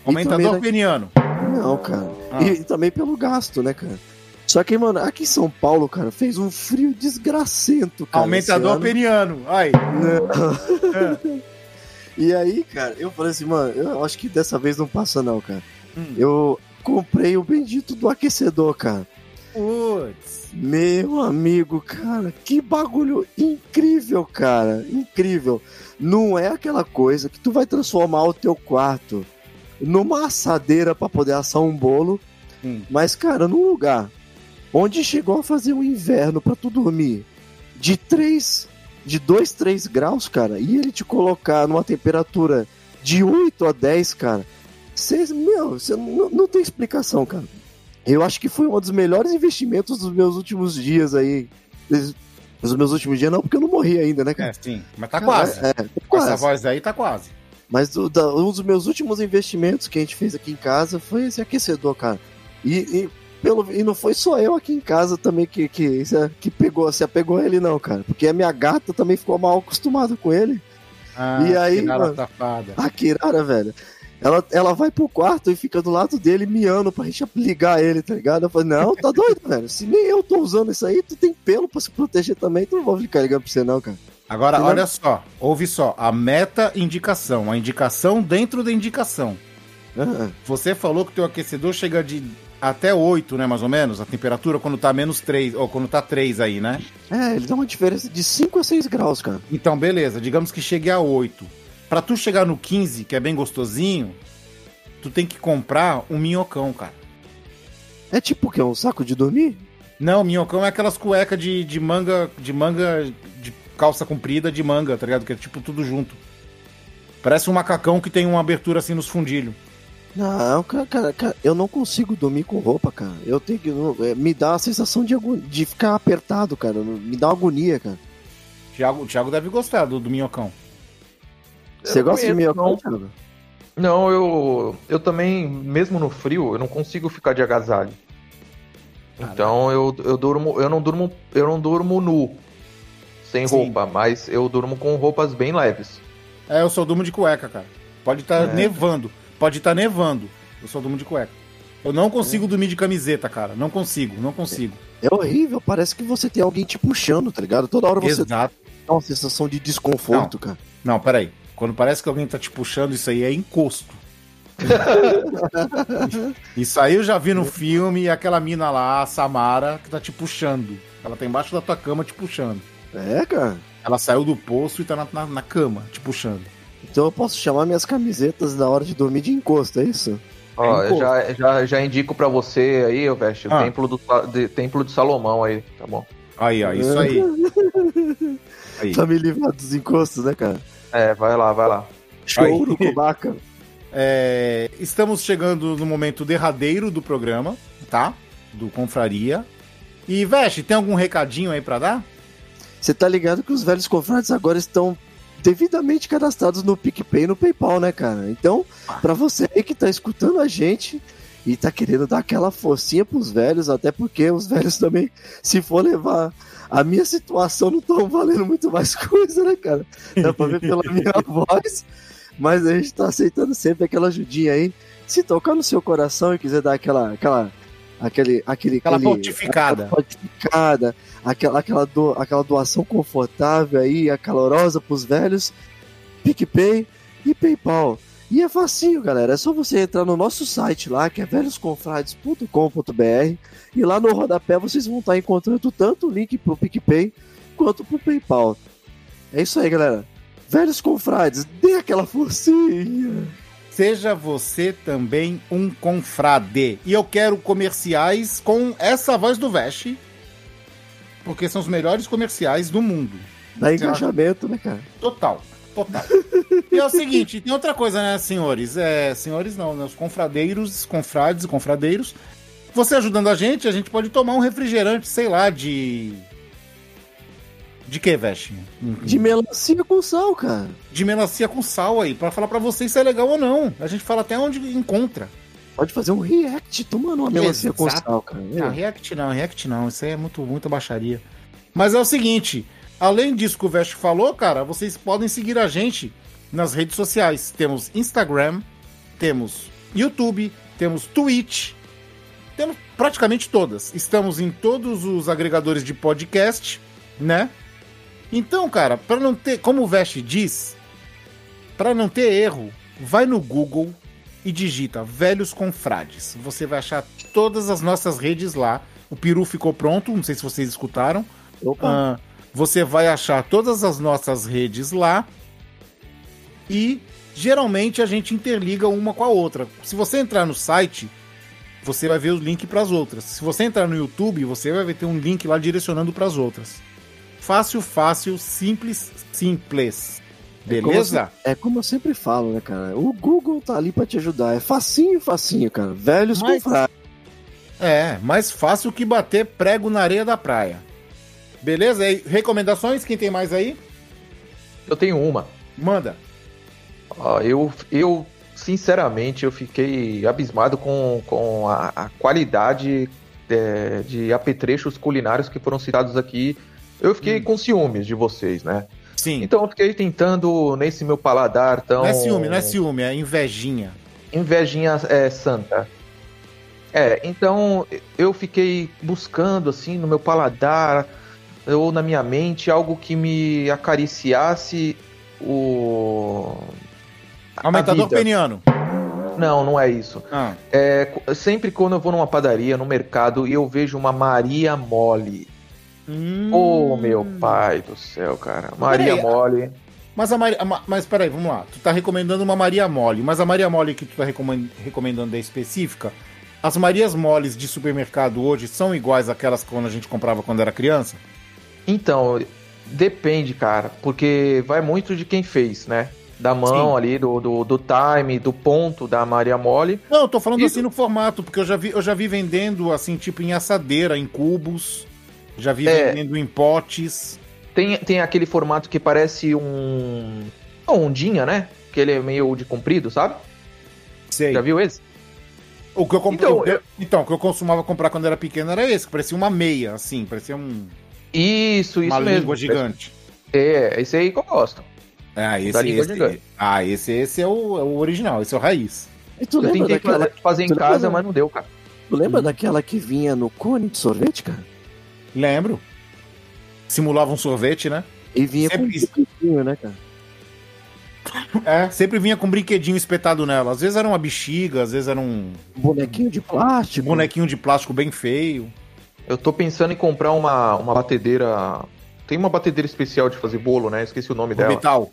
Aumentador também, né, peniano. Não, cara. Ah. E, também pelo gasto, né, cara? Só que, mano, aqui em São Paulo, cara, fez um frio desgracento, cara. Aumentador esse ano. peniano. Aí. Não. *laughs* E aí, cara, eu falei assim, mano, eu acho que dessa vez não passa não, cara. Hum. Eu comprei o bendito do aquecedor, cara. Putz. Meu amigo, cara, que bagulho incrível, cara. Incrível. Não é aquela coisa que tu vai transformar o teu quarto numa assadeira pra poder assar um bolo, Hum. mas, cara, num lugar onde chegou a fazer um inverno pra tu dormir de 3, de 2, 3 graus, cara, e ele te colocar numa temperatura de 8 a 10, cara, cês, meu, você não, não tem explicação, cara. Eu acho que foi um dos melhores investimentos dos meus últimos dias aí. Dos meus últimos dias, não, porque eu não morri ainda, né, cara? É, sim. Mas tá quase. É, é, Com essa quase. voz aí, tá quase. Mas do- da- um dos meus últimos investimentos que a gente fez aqui em casa foi esse aquecedor, cara. E, e pelo, e não foi só eu aqui em casa também que, que, que pegou, se apegou a ele, não, cara. Porque a minha gata também ficou mal acostumada com ele. Ah, E aí, mano? safada. A Kirara, velho. Ela, ela vai pro quarto e fica do lado dele miando pra gente ligar ele, tá ligado? Eu falei, não, tá doido, *laughs* velho. Se nem eu tô usando isso aí, tu tem pelo pra se proteger também, tu não vou ficar ligando pra você, não, cara. Agora, Entendeu? olha só. Ouve só. A meta indicação. A indicação dentro da indicação. Ah, Você falou que o teu aquecedor chega de até 8, né, mais ou menos? A temperatura quando tá menos 3, ou quando tá 3 aí, né? É, ele dá uma diferença de 5 a 6 graus, cara. Então, beleza. Digamos que chegue a 8. Pra tu chegar no 15, que é bem gostosinho, tu tem que comprar um minhocão, cara. É tipo o quê? Um saco de dormir? Não, minhocão é aquelas cuecas de, de manga, de manga, de calça comprida de manga, tá ligado? Que é tipo tudo junto. Parece um macacão que tem uma abertura assim nos fundilhos. Não, cara, cara, cara, eu não consigo dormir com roupa, cara. Eu tenho que. é, Me dá a sensação de, de ficar apertado, cara. Me dá uma agonia, cara. Thiago, o Thiago deve gostar do, do minhocão. Você gosta de conheço, minhocão, não. Thiago? Não, eu, eu também, mesmo no frio, eu não consigo ficar de agasalho. Então eu, eu durmo, eu não durmo, eu não durmo nu, sem Sim. roupa, mas eu durmo com roupas bem leves. É, eu só durmo de cueca, cara. Pode estar É. nevando. Pode estar nevando. Eu só durmo de cueca. Eu não consigo dormir de camiseta, cara. Não consigo, não consigo. É horrível, parece que você tem alguém te puxando, tá ligado? Toda hora você Exato. dá uma sensação de desconforto, cara. Não, peraí. Quando parece que alguém tá te puxando, isso aí é encosto. *laughs* isso aí eu já vi no filme e aquela mina lá, a Samara, que tá te puxando. Ela tá embaixo da tua cama te puxando. É, cara. Ela saiu do poço e tá na, na, na cama te puxando. Então eu posso chamar minhas camisetas na hora de dormir de encosto, é isso? Ó, eu já, já, já indico pra você aí, ô Veste, o Ah. templo, do, de, templo de Salomão aí, tá bom? Aí, ó, isso aí. *laughs* Aí. Pra me livrar dos encostos, né, cara? É, vai lá, vai lá. Show do Kubaca. *laughs* É, estamos chegando no momento derradeiro do programa, tá? Do Confraria. E, Veste, tem algum recadinho aí pra dar? Você tá ligado que os velhos confrades agora estão devidamente cadastrados no PicPay e no PayPal, né, cara? Então, pra você aí que tá escutando a gente e tá querendo dar aquela forcinha pros velhos, até porque os velhos *laughs* também, se for levar a minha situação, não estão valendo muito mais *laughs* coisa, né, cara? Dá pra ver pela minha *laughs* voz. Mas a gente tá aceitando sempre aquela ajudinha aí. Se tocar no seu coração e quiser dar aquela. aquela aquele, aquele, Aquela aquele- pontificada. aquela pontificada, aquela, aquela, do, aquela doação confortável aí, acalorosa pros velhos, PicPay e PayPal. E é facinho, galera. É só você entrar no nosso site lá, que é velhosconfrades.com.br, e lá no rodapé vocês vão estar encontrando tanto o link pro PicPay quanto pro PayPal. É isso aí, galera. Velhos confrades, dê aquela forcinha. Seja você também um confrade. E eu quero comerciais com essa voz do Veste, porque são os melhores comerciais do mundo. Dá engajamento, né, cara? Total, total. e é o seguinte, tem outra coisa, né, senhores? É, senhores não, né? Os confradeiros, confrades e confradeiros. Você ajudando a gente, a gente pode tomar um refrigerante, sei lá, de. De que, Veste? De melancia com sal, cara. De melancia com sal aí, pra falar pra vocês se é legal ou não. A gente fala até onde encontra. Pode fazer um react tomando uma melancia com Exato. sal, cara. Não, React não, React não. Isso aí é muito, muita baixaria. Mas é o seguinte: além disso que o Vest falou, cara, vocês podem seguir a gente nas redes sociais. Temos Instagram, temos YouTube, temos Twitch, temos praticamente todas. Estamos em todos os agregadores de podcast, né? Então, cara, para não ter, como o Vest diz, para não ter erro, vai no Google e digita Velhos Confrades. Você vai achar todas as nossas redes lá. O peru ficou pronto, não sei se vocês escutaram. Ah, você vai achar todas as nossas redes lá. E geralmente a gente interliga uma com a outra. Se você entrar no site, você vai ver o link para as outras. Se você entrar no YouTube, você vai ter um link lá direcionando para as outras. Fácil, fácil, simples, simples. Beleza? É como eu sempre falo, né, cara? O Google tá ali pra te ajudar. É facinho, facinho, cara. Velhos Mas- confrades. É, mais fácil que bater prego na areia da praia. Beleza? E recomendações? Quem tem mais aí? Eu tenho uma. Manda. Ó, eu, eu, sinceramente, eu fiquei abismado com, com a, a qualidade é, de apetrechos culinários que foram citados aqui. Eu fiquei com ciúmes de vocês, né? Sim. Então eu fiquei tentando, nesse meu paladar tão... Não é ciúme, não é ciúme, é invejinha. invejinha é, santa. É, então eu fiquei buscando assim no meu paladar ou na minha mente algo que me acariciasse o Aumentador peniano. Não, não é isso. Ah, É, sempre quando eu vou numa padaria, no mercado e eu vejo uma Maria Mole. Hum. Ô, meu pai do céu, cara. Maria Peraí, Mole. Mas a Maria. Mas peraí, vamos lá. Tu tá recomendando uma Maria Mole, mas a Maria Mole que tu tá recomend- recomendando é específica? As Marias Moles de supermercado hoje são iguais àquelas que quando a gente comprava quando era criança? Então, depende, cara, porque vai muito de quem fez, né? Da mão Sim. ali, do, do, do time, do ponto da Maria Mole. Não, eu tô falando Isso. assim no formato, porque eu já vi, eu já vi vendendo assim, tipo em assadeira, em cubos. Já vi É. vendendo em potes. Tem, tem aquele formato que parece um. Uma ondinha, né? Que ele é meio de comprido, sabe? Sei. Já viu esse? O que eu comprei. Então, eu- então, o que eu costumava comprar quando era pequeno era esse, que parecia uma meia, assim, parecia um, Isso, isso uma mesmo. língua gigante. É, esse aí que eu gosto. Ah, esse, esse, ah, esse, esse é, o, é o original, esse é o raiz. E tu Eu lembra tentei daquela, fazer, em tu lembra casa, da- mas não deu, cara. tu lembra daquela que vinha no cone de sorvete, cara? Lembro. Simulava um sorvete, né? E vinha Sempre com um isso. brinquedinho, né, cara? É, sempre vinha com um brinquedinho espetado nela. Às vezes era uma bexiga, às vezes era um Um bonequinho de plástico. bonequinho de plástico bem feio. Eu tô pensando em comprar uma, uma batedeira. Tem uma batedeira especial de fazer bolo, né? Esqueci o nome dela. Orbital.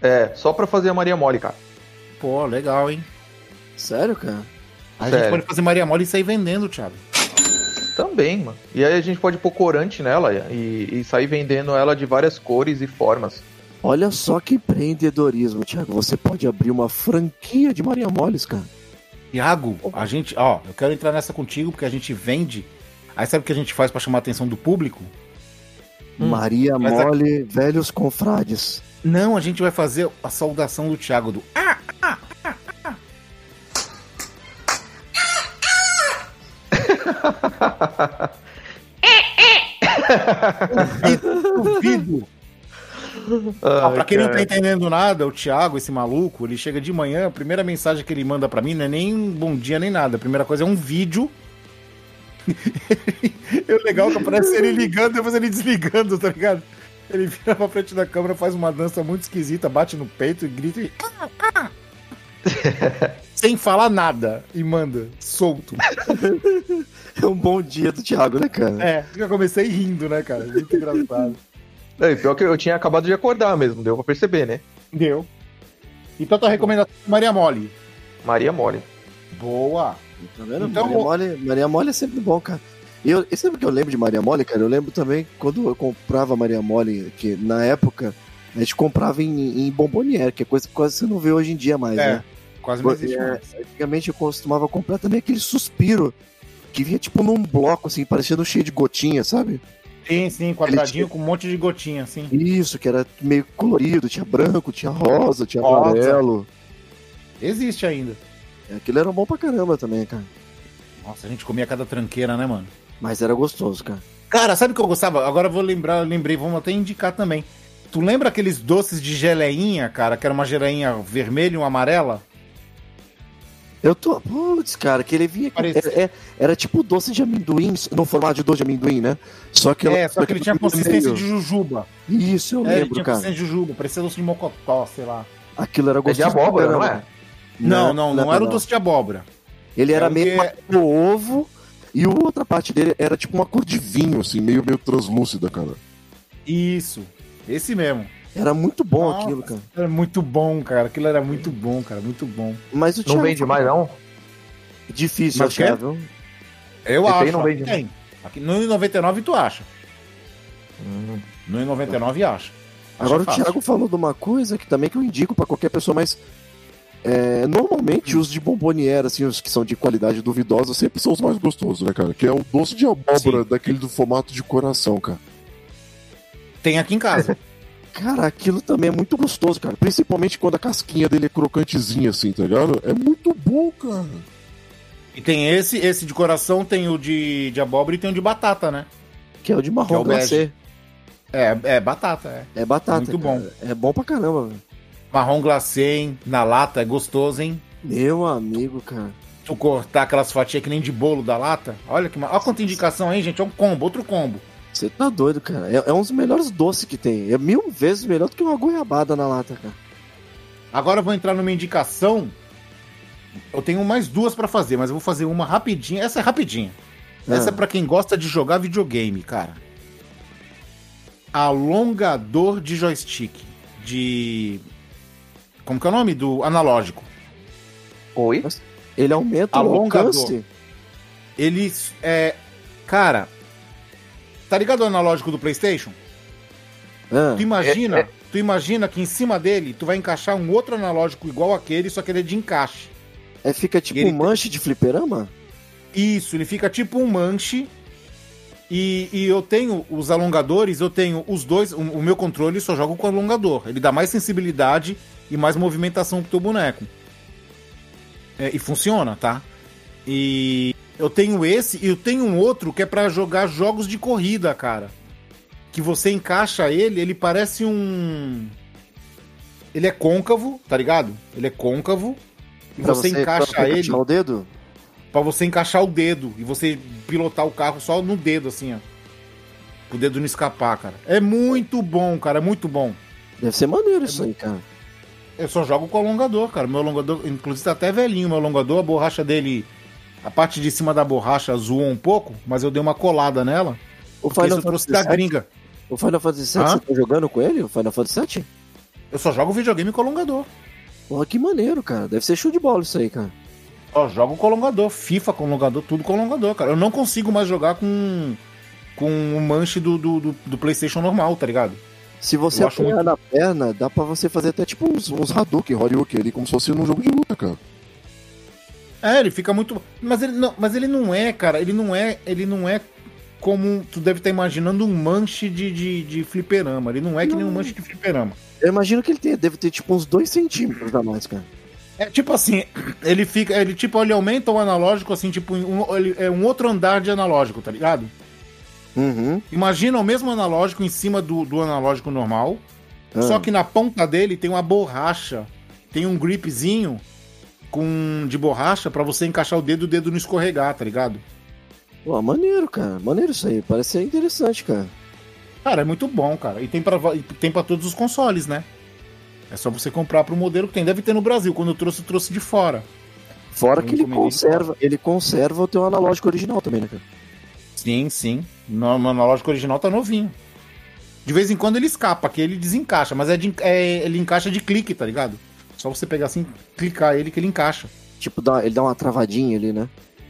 É, só pra fazer a Maria Mole, cara. Pô, legal, hein? Sério, cara? A Sério. gente pode fazer Maria Mole e sair vendendo, Thiago. Também, mano. E aí a gente pode pôr corante nela e, e sair vendendo ela de várias cores e formas. Olha só que empreendedorismo, Thiago. Você pode abrir uma franquia de Maria Moles, cara. Tiago, a gente, ó, eu quero entrar nessa contigo porque a gente vende. Aí sabe o que a gente faz pra chamar a atenção do público? Maria mas a- Mole, velhos confrades. Não, a gente vai fazer a saudação do Thiago do. Ah, *laughs* duvido. Ah, pra quem não tá entendendo nada, o Thiago, esse maluco, ele chega de manhã, a primeira mensagem que ele manda pra mim não é nem um bom dia nem nada. A primeira coisa é um vídeo. *laughs* o legal é que aparece ele ligando e depois ele desligando, tá ligado? Ele vira pra frente da câmera, faz uma dança muito esquisita, bate no peito e grita e. *laughs* Sem falar nada. E manda, solto. *laughs* É um bom dia do Thiago, né, cara? É, eu comecei rindo, né, cara? Muito engraçado. *laughs* É, pior que eu tinha acabado de acordar mesmo, deu pra perceber, né? Deu. Então tua recomendação é Maria Mole. Maria Mole. Boa. Tá vendo? Então, Maria, Mole, Maria Mole é sempre bom, cara. E eu, e sabe o que eu lembro de Maria Mole, cara? Eu lembro também quando eu comprava Maria Mole, que na época a gente comprava em, em bomboniere, que é coisa que quase você não vê hoje em dia mais, É, né? Quase não existe É, mais. Antigamente eu costumava comprar também aquele suspiro, que vinha tipo num bloco, assim, parecendo cheio de gotinha, sabe? Sim, sim, quadradinho com um monte de gotinha, assim. Isso, que era meio colorido, tinha branco, tinha rosa, tinha Rosa. amarelo. Existe ainda. Aquilo era bom pra caramba também, cara. Nossa, a gente comia cada tranqueira, né, mano? Mas era gostoso, cara. Cara, sabe o que eu gostava? Agora eu vou lembrar, eu lembrei, vamos até indicar também. Tu lembra aqueles doces de geleinha, cara, que era uma geleinha vermelha e uma amarela? Eu tô. Putz, cara, que ele vinha. Era, é- era tipo doce de amendoim, no formato de doce de amendoim, né? Só que é, só que ele tinha consistência meio. de jujuba. Isso, eu É, ele lembro, tinha cara. consistência de jujuba, parecia doce de mocotó, sei lá. Aquilo era É de gostoso. abóbora, não é? Não, não, não, era o doce de abóbora. Ele era É o meio que- no ovo e a outra parte dele era tipo uma cor de vinho, assim, meio, meio translúcida, cara. Isso, esse mesmo. Era muito bom Nossa. aquilo, cara. Era muito bom, cara. Aquilo era muito bom, cara, muito bom. Mas o Não vende mais, não? Difícil Mas achar, viu? Eu Esse acho. não vende, tem. Aqui, no 99 tu acha. Hum. No 99 acha. Acha Agora o. Thiago falou de uma coisa que também que eu indico pra qualquer pessoa, mas é, normalmente os de bomboniera, assim, os que são de qualidade duvidosa, sempre Sempre são os mais gostosos, né, cara? Que é o doce de abóbora, Sim. daquele do formato de coração, cara. Tem aqui em casa. *laughs* Cara, aquilo também é muito gostoso, cara. Principalmente quando a casquinha dele é Crocantezinho assim, tá ligado? É muito bom, cara. e tem esse, esse de coração, tem o de, de abóbora e tem o de batata, né? que é o de Que é marrom o glacê. É, é batata, é. É batata. Muito cara. bom. É bom pra caramba, velho. Marrom glacê, hein? Na lata, é gostoso, hein? Meu amigo, cara. Tu cortar aquelas fatias que nem de bolo da lata. Olha que Olha quanta indicação aí, gente. É um combo, outro combo. Você tá doido, cara. É, é um dos melhores doces que tem. É mil vezes melhor do que uma goiabada na lata, cara. Agora eu vou entrar numa indicação. Eu tenho mais duas pra fazer, mas eu vou fazer uma rapidinha. Essa é rapidinha. Essa é pra quem gosta de jogar videogame, cara. Alongador de joystick. De. Como que é o nome? Do analógico. Oi? Ele aumenta o Alongador. alcance. Ele é. Cara. Tá ligado o analógico do PlayStation? Ah, Tu imagina, É, é. tu imagina que em cima dele tu vai encaixar um outro analógico igual aquele, só que ele é de encaixe. é, fica tipo ele- um manche de fliperama? Isso, ele fica tipo um manche. E, e eu tenho os alongadores, eu tenho os dois. O, o meu controle só joga com alongador. Ele dá mais sensibilidade e mais movimentação pro teu boneco. É, e funciona, tá? E eu tenho esse e eu tenho um outro que é pra jogar jogos de corrida, cara. Que você encaixa ele, ele parece um. Ele é côncavo, tá ligado? Ele é côncavo. E Pra você, pra encaixa você ele encaixar o dedo? Pra você encaixar o dedo e você pilotar o carro só no dedo, assim, ó. O dedo não escapar, cara. É muito bom, cara, é muito bom. Deve ser maneiro É isso aí, cara. Eu só jogo com alongador, cara. Meu alongador, inclusive tá até velhinho meu alongador, a borracha dele, a parte de cima da borracha zoou um pouco, mas eu dei uma colada nela. O Porque isso Final eu trouxe da gringa. o Final Fantasy VII, Hã? você tá jogando com ele? O Final Fantasy VII? Eu só jogo videogame com alongador. Pô, que maneiro, cara. Deve ser show de bola isso aí, cara. Ó, jogo com alongador, FIFA com alongador, tudo com alongador, cara. Eu não consigo mais jogar com com o manche do, do, do, do PlayStation normal, tá ligado? Se você apoiar muito- na perna, dá pra você fazer até tipo uns, uns Hadouken, Horyuken ali, como se fosse num jogo de luta, cara. É, ele fica muito. Mas ele não, mas ele não é, cara. Ele não é. Ele não é como. Tu deve estar imaginando um manche de, de, de fliperama. Ele não é que nem um manche de fliperama. Eu imagino que ele tem, deve ter tipo uns 2 centímetros a mais, cara. É tipo assim, ele fica. Ele tipo, ele aumenta o analógico, assim, tipo, um, ele, é um outro andar de analógico, tá ligado? Uhum. Imagina o mesmo analógico em cima do, do analógico normal. Ah. Só que na ponta dele tem uma borracha. Tem um gripzinho com de borracha pra você encaixar o dedo e o dedo não escorregar, tá ligado? Pô, maneiro, cara. Maneiro isso aí. Parece ser interessante, cara. Cara, é muito bom, cara. E tem pra, tem pra todos os consoles, né? É só você comprar pro modelo que tem. Deve ter no Brasil. Quando eu trouxe, eu trouxe de fora. Fora Eu que ele conserva, ele conserva o teu analógico original também, né, cara? Sim, sim. No, no analógico original tá novinho. De vez em quando ele escapa, que ele desencaixa, mas é de, é- ele encaixa de clique, tá ligado? Só você pegar assim, clicar ele que ele encaixa. Tipo, dá, ele dá uma travadinha ali, né?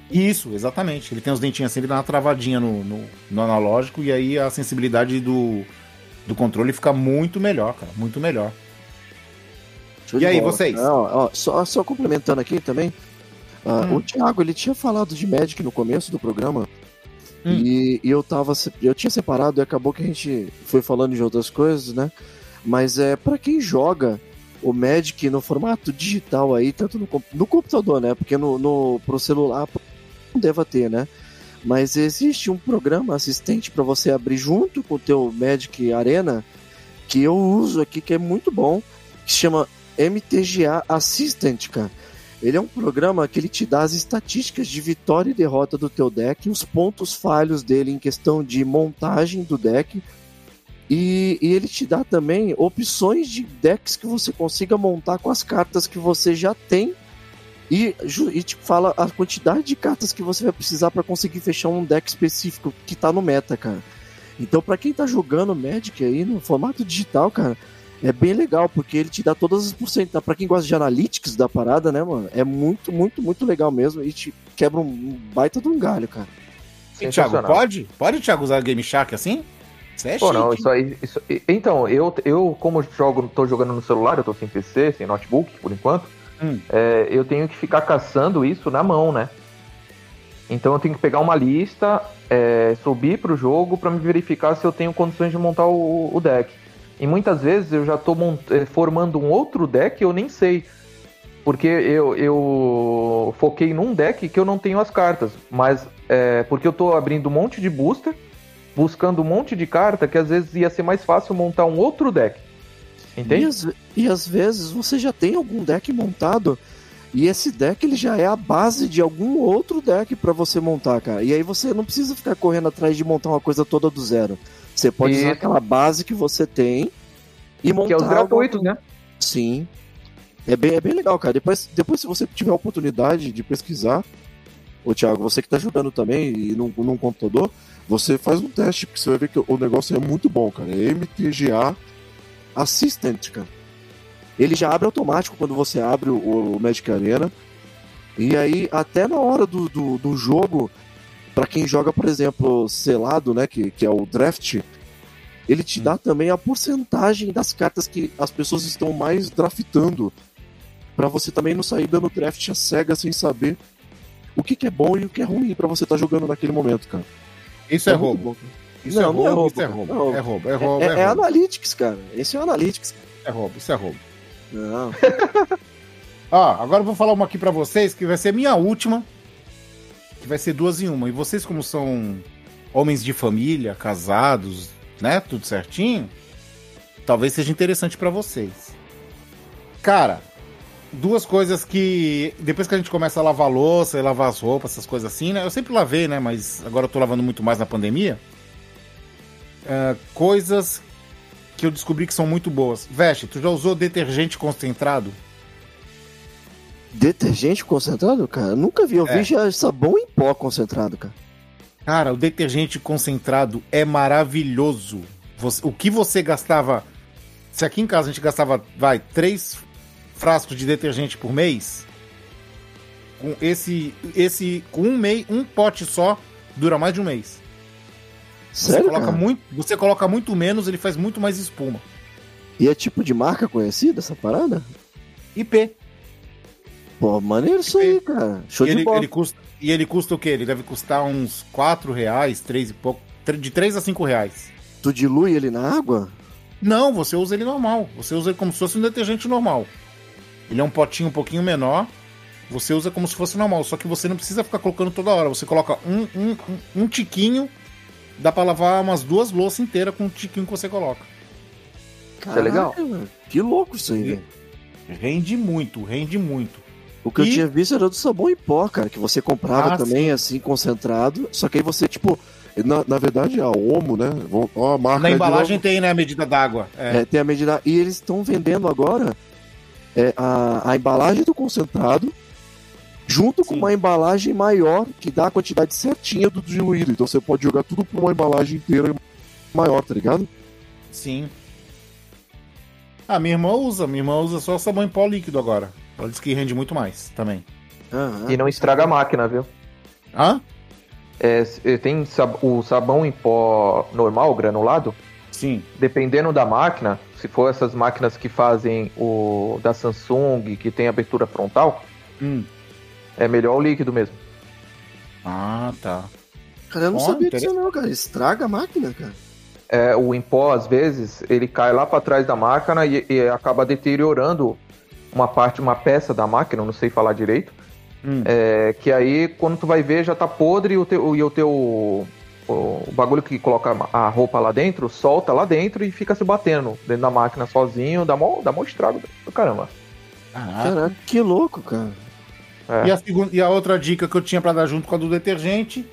Isso, exatamente. Ele tem os dentinhos assim, ele dá uma travadinha no, no, no analógico e aí a sensibilidade do, do controle fica muito melhor, cara. Muito melhor. Show E aí, bola. vocês? Não, ó, só, só complementando aqui também. ah, Hum. O Thiago, ele tinha falado de Magic no começo do programa. Hum. E, e eu tava. Eu tinha separado e acabou que a gente foi falando de outras coisas, né? Mas é para quem joga o Magic no formato digital aí, tanto no, no computador, né? Porque no, no, pro celular não deva ter, né? Mas existe um programa assistente para você abrir junto com o teu Magic Arena que eu uso aqui, que é muito bom, que se chama MTGA Assistant, cara. Ele é um programa que ele te dá as estatísticas de vitória e derrota do teu deck, os pontos falhos dele em questão de montagem do deck. E, e ele te dá também opções de decks que você consiga montar com as cartas que você já tem. E, e te fala a quantidade de cartas que você vai precisar para conseguir fechar um deck específico que tá no meta, cara. Então, para quem tá jogando Magic aí no formato digital, cara, é bem legal, porque ele te dá todas as porcentagens. Pra quem gosta de analytics da parada, né, mano? É muito, muito, muito legal mesmo. E te quebra um baita de um galho, cara. E, Thiago, pode? Pode, Thiago, usar Game Shark assim? Isso é Pô, não, chique. isso aí. isso- então, eu, eu como jogo, tô jogando no celular, eu tô sem PC, sem notebook, por enquanto, Hum. é, eu tenho que ficar caçando isso na mão, né? Então eu tenho que pegar uma lista, é, subir pro jogo pra me verificar se eu tenho condições de montar o, o deck. E muitas vezes eu já tô é, formando um outro deck e eu nem sei. Porque eu, eu foquei num deck que eu não tenho as cartas. Mas é, porque eu tô abrindo um monte de booster, buscando um monte de carta que às vezes ia ser mais fácil montar um outro deck. E Entende? às, ve- e às vezes você já tem algum deck montado e esse deck ele já é a base de algum outro deck pra você montar, cara. E aí você não precisa ficar correndo atrás de montar uma coisa toda do zero. Você pode usar aquela base que você tem e montar Que é os alguma gratuitos, né? Sim. É bem, é bem legal, cara. Depois, depois, se você tiver a oportunidade de pesquisar, ô Thiago, você que tá jogando também e num, num computador, Você faz um teste, porque você vai ver que o negócio é muito bom, cara. É MTGA Assistant, cara. Ele já abre automático quando você abre o, o Magic Arena. E aí, até na hora do, do, do jogo, pra quem joga, por exemplo, selado, né, que, que é o draft, ele te dá também a porcentagem das cartas que as pessoas estão mais draftando. Pra você também não sair dando draft a cega sem saber o que, que é bom e o que é ruim pra você estar jogando naquele momento, cara. Isso é, roubo. Isso Não, é não é roubo, roubo, isso é roubo. Não. É roubo, é roubo, É, é é roubo. Analytics, cara. Esse é o Analytics. É roubo, isso é roubo. Não. *laughs* Ó, agora eu vou falar uma aqui pra vocês que vai ser minha última. Que vai ser duas em uma. E vocês, como são homens de família, casados, né? Tudo certinho. Talvez seja interessante pra vocês. Cara, duas coisas que. Depois que a gente começa a lavar a louça e lavar as roupas, essas coisas assim, né? Eu sempre lavei, né? Mas agora eu tô lavando muito mais na pandemia. É, coisas que eu descobri que são muito boas. Veste, tu já usou detergente concentrado? Detergente concentrado, cara? Nunca vi. Eu É. vi já sabão em pó concentrado, cara. Cara, o detergente concentrado é maravilhoso. Você- o que você gastava. Se aqui em casa a gente gastava, vai, três frascos de detergente por mês. com esse, esse com um mês, um pote só dura mais de um mês. Você Sério, coloca cara? muito, você coloca muito menos, ele faz muito mais espuma. E é tipo de marca conhecida essa parada? IP. Pô, maneiro isso aí, cara. Show E de ele, bola. ele custa, e ele custa o quê? Ele deve custar uns 4 reais, 3 e pouco. De 3 a 5 reais. Tu dilui ele na água? Não, você usa ele normal. Você usa ele como se fosse um detergente normal. Ele é um potinho um pouquinho menor. Você usa como se fosse normal. Só que você não precisa ficar colocando toda hora. Você coloca um, um, um, um tiquinho. Dá pra lavar umas duas louças inteiras com o tiquinho que você coloca. é legal. Caraca, mano. Que louco isso aí, velho. Rende muito, rende muito. O que eu E- tinha visto era do sabão em pó, cara, que você comprava Ah, também, assim, concentrado. Só que aí você, tipo, Na, na verdade, a Omo, né? Ó, a marca Na de embalagem tem, né, a medida d'água. É. é, tem a medida. E eles estão vendendo agora é, a, a embalagem do concentrado junto com Sim. uma embalagem maior que dá a quantidade certinha do diluído. Então você pode jogar tudo pra uma embalagem inteira maior, tá ligado? Sim. Ah, minha irmã usa. Minha irmã usa só sabão em pó líquido agora. Ela diz que rende muito mais também. Aham. E não estraga a máquina, viu? Hã? É, eh, tem sab- o sabão em pó normal, granulado. Sim. Dependendo da máquina, se for essas máquinas que fazem o da Samsung, que tem abertura frontal, Hum. é melhor o líquido mesmo. Ah, tá. Cara, eu não Ó, sabia disso não, cara. Estraga a máquina, cara. É, o em pó, às vezes, ele cai lá para trás da máquina e, e acaba deteriorando uma parte, uma peça da máquina, eu não sei falar direito. Hum. É, que aí, quando tu vai ver, já tá podre e o teu, e o, teu o, bagulho que coloca a roupa lá dentro, solta lá dentro e fica se batendo dentro da máquina sozinho, dá mó, dá mó estrago do caramba. Ah, Caraca, que louco, cara. É. E, a segunda, e a outra dica que eu tinha pra dar junto com a do detergente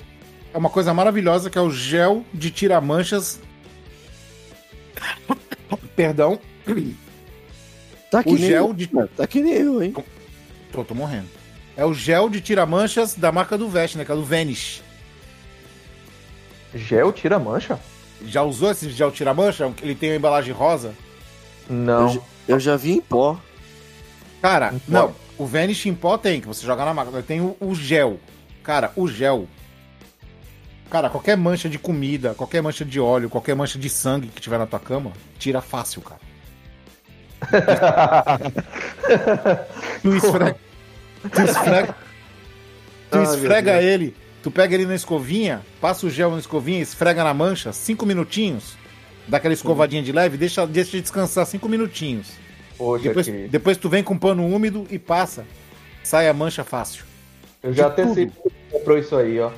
é uma coisa maravilhosa que é o gel de tirar manchas. *coughs* Perdão, Tá que O nem gel eu, de-. Tá que nem eu, hein? tô, tô morrendo. É o gel de tirar manchas da marca do Vest, né? Que é do Vanish. Gel tira mancha? Já usou esse gel tira mancha? Ele tem a embalagem rosa? Não. Eu, eu já vi em pó. Cara, Em pó. não. O Vanish em pó tem, que você joga na máquina. Tem o, o gel. Cara, o gel. Cara, qualquer mancha de comida, qualquer mancha de óleo, qualquer mancha de sangue que tiver na tua cama, tira fácil, cara. *laughs* Tu esfrega. Tu esfrega, tu esfrega Deus. ele, tu pega ele na escovinha, passa o gel na escovinha, esfrega na mancha, cinco minutinhos, dá aquela escovadinha de leve, deixa, deixa descansar cinco minutinhos. Poxa, Depois, depois tu vem com pano úmido e passa. Sai a mancha fácil. Eu já de até sei que comprou isso aí, ó.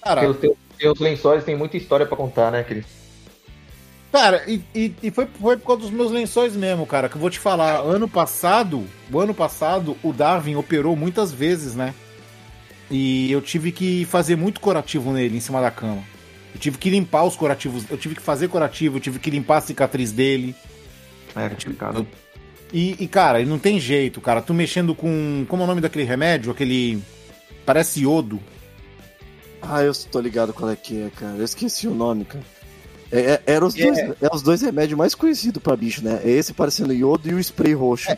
Cara, os teus, teus lençóis têm muita história pra contar, né, querido? cara e, e, e foi, foi por causa dos meus lençóis mesmo, cara, que eu vou te falar. Ano passado, o ano passado, o Darwin operou muitas vezes, né? E eu tive que fazer muito curativo nele, em cima da cama. Eu tive que limpar os curativos, eu tive que fazer curativo, eu tive que limpar a cicatriz dele. É complicado. E, e, cara, ele não tem jeito, cara. Tu mexendo com. Como é o nome daquele remédio? Aquele. Parece iodo. Ah, eu tô ligado qual é que é, cara. Eu esqueci o nome, cara. É, é, era os É. dois, é os dois remédios mais conhecidos pra bicho, né? É esse parecendo iodo e o spray roxo.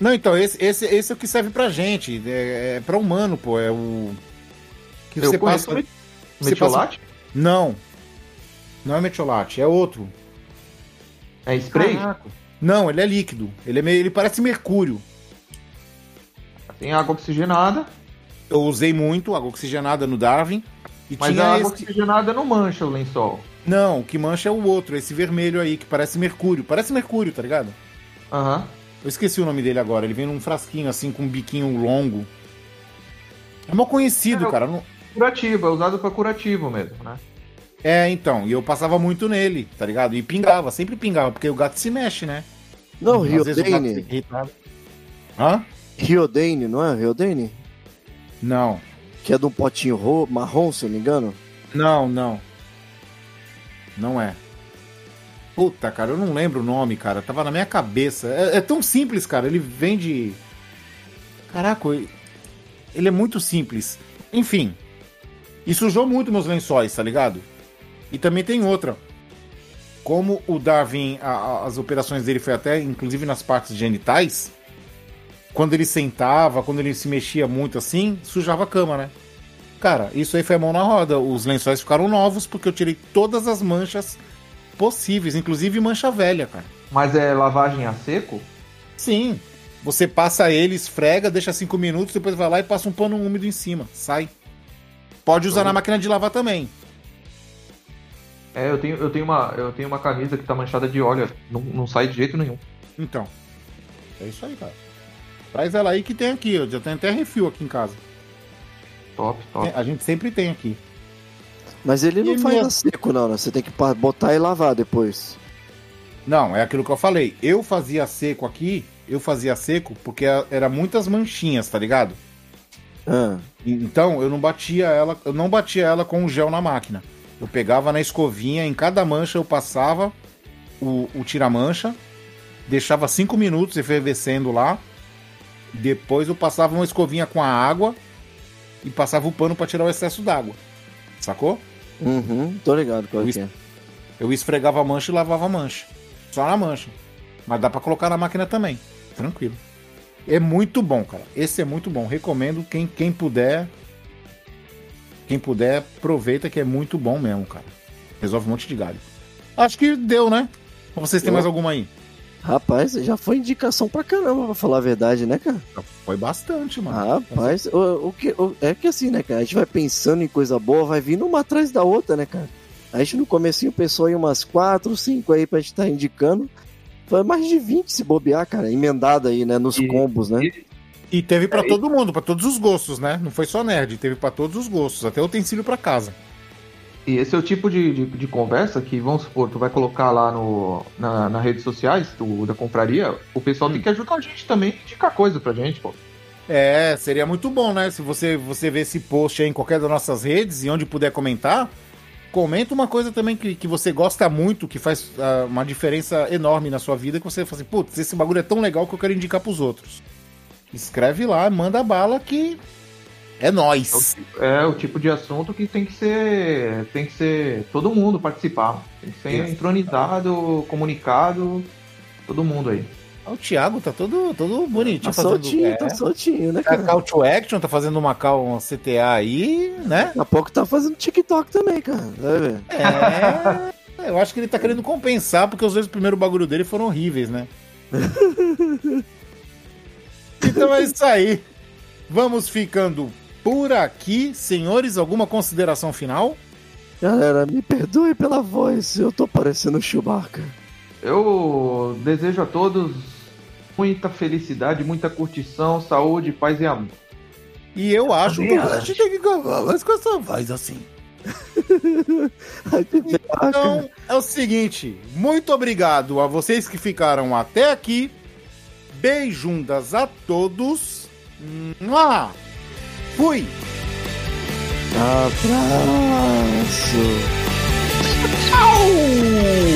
Não, então, esse, esse, esse é o que serve pra gente. É, é pra humano, pô. É o. Que Eu você passa. met- você Metiolate? Não. Não é metiolate, é outro. É spray? Caraca. Não, ele é líquido. Ele, é meio, ele parece mercúrio. Tem água oxigenada, Eu usei muito água oxigenada no Darwin. E mas a água esse. oxigenada não mancha o lençol. Não, o que mancha é o outro, esse vermelho aí, que parece mercúrio. Parece mercúrio, tá ligado? Aham. Eu esqueci o nome dele agora. Ele vem num frasquinho assim, com um biquinho longo. É mal conhecido, É, cara. Não- Curativo, é usado pra curativo mesmo, né? É, então. E eu passava muito nele, tá ligado? E pingava, sempre pingava, porque o gato se mexe, né? Não, Às vezes o gato Riodane. irritado. Hã? Riodane, não é? Riodane? Não. Que é de um potinho ro- marrom, se eu não me engano. Não, não. Não é. Puta, cara, eu não lembro o nome, cara. Tava na minha cabeça. É, é tão simples, cara. Ele vende. Caraca, ele- é muito simples. Enfim. E sujou muito meus lençóis, tá ligado? E também tem outra. Como o Darwin, a- a- as operações dele foi até, inclusive nas partes genitais, quando ele sentava, quando ele se mexia muito assim, sujava a cama, né? Cara, isso aí foi a mão na roda. Os lençóis ficaram novos porque eu tirei todas as manchas possíveis, inclusive mancha velha, cara. Mas é lavagem a seco? Sim. Você passa ele, esfrega, deixa cinco minutos, depois vai lá e passa um pano úmido em cima. Sai. Pode usar na máquina de lavar também. É, eu tenho, eu tenho, uma, eu tenho uma camisa que tá manchada de óleo. Não, não sai de jeito nenhum. Então. É isso aí, cara. Traz ela aí que tem aqui. Eu já tenho até refil aqui em casa. Top, top. A gente sempre tem aqui. Mas ele não E faz minha- a seco, não, né? Você tem que botar e lavar depois. Não, é aquilo que eu falei. Eu fazia seco aqui, eu fazia seco porque era muitas manchinhas, tá ligado? Ah, Então eu não batia ela, eu não batia ela com o gel na máquina. Eu pegava na escovinha, em cada mancha eu passava o, o tira-mancha, deixava cinco minutos efervescendo lá. Depois eu passava uma escovinha com a água e passava o pano pra tirar o excesso d'água. Sacou? Uhum, tô ligado qual O que é. Eu esfregava a mancha e lavava a mancha. Só na mancha. Mas dá pra colocar na máquina também. Tranquilo. É muito bom, cara. Esse é muito bom. Recomendo quem, quem puder. Quem puder, aproveita que é muito bom mesmo, cara. Resolve um monte de galho. Acho que deu, né? Ou vocês têm Eu- mais alguma aí? Rapaz, já foi indicação pra caramba, pra falar a verdade, né, cara? Foi bastante, mano. Rapaz, o, o que, o- é que assim, né, cara? A gente vai pensando em coisa boa, vai vindo uma atrás da outra, né, cara? A gente no comecinho pensou em umas quatro, cinco aí pra gente tá indicando. Foi mais de 20 se bobear, cara, emendado aí, né, nos E- combos, né? E teve pra todo mundo, pra todos os gostos, né? Não foi só nerd, teve pra todos os gostos, até utensílio pra casa. E esse é o tipo de, de, de conversa que, vamos supor, tu vai colocar lá no, na, nas redes sociais do, da confraria, o pessoal tem que ajudar a gente também indicar coisa pra gente, pô. É, seria muito bom, né? Se você, você ver esse post aí em qualquer das nossas redes e onde puder comentar, comenta uma coisa também que, que você gosta muito, que faz ah, uma diferença enorme na sua vida, que você fala assim, putz, esse bagulho é tão legal que eu quero indicar pros outros. Escreve lá, manda bala que é nóis. É o tipo de assunto que tem que ser. Tem que ser todo mundo participar. Tem que ser Isso. entronizado, comunicado, todo mundo aí. Ah, O Thiago tá todo, todo bonitinho. Tá fazendo, soltinho, é, tá soltinho, né, tá cara? call to action, tá fazendo uma call, uma CTA aí, né? Daqui a pouco tá fazendo TikTok também, cara. Vai ver. É. Eu acho que ele tá querendo compensar, porque os dois primeiros bagulho dele foram horríveis, né? *laughs* então é isso aí. Vamos ficando por aqui. Senhores, alguma consideração final? Galera, me perdoe pela voz, eu tô parecendo Chewbacca. Eu desejo a todos muita felicidade, muita curtição, saúde, paz e amor. E eu acho que a acho. gente tem que gravar mais com essa voz assim. *laughs* Então é o seguinte: muito obrigado a vocês que ficaram até aqui. Beijundas a todos. Mua! Fui! Abraço. Você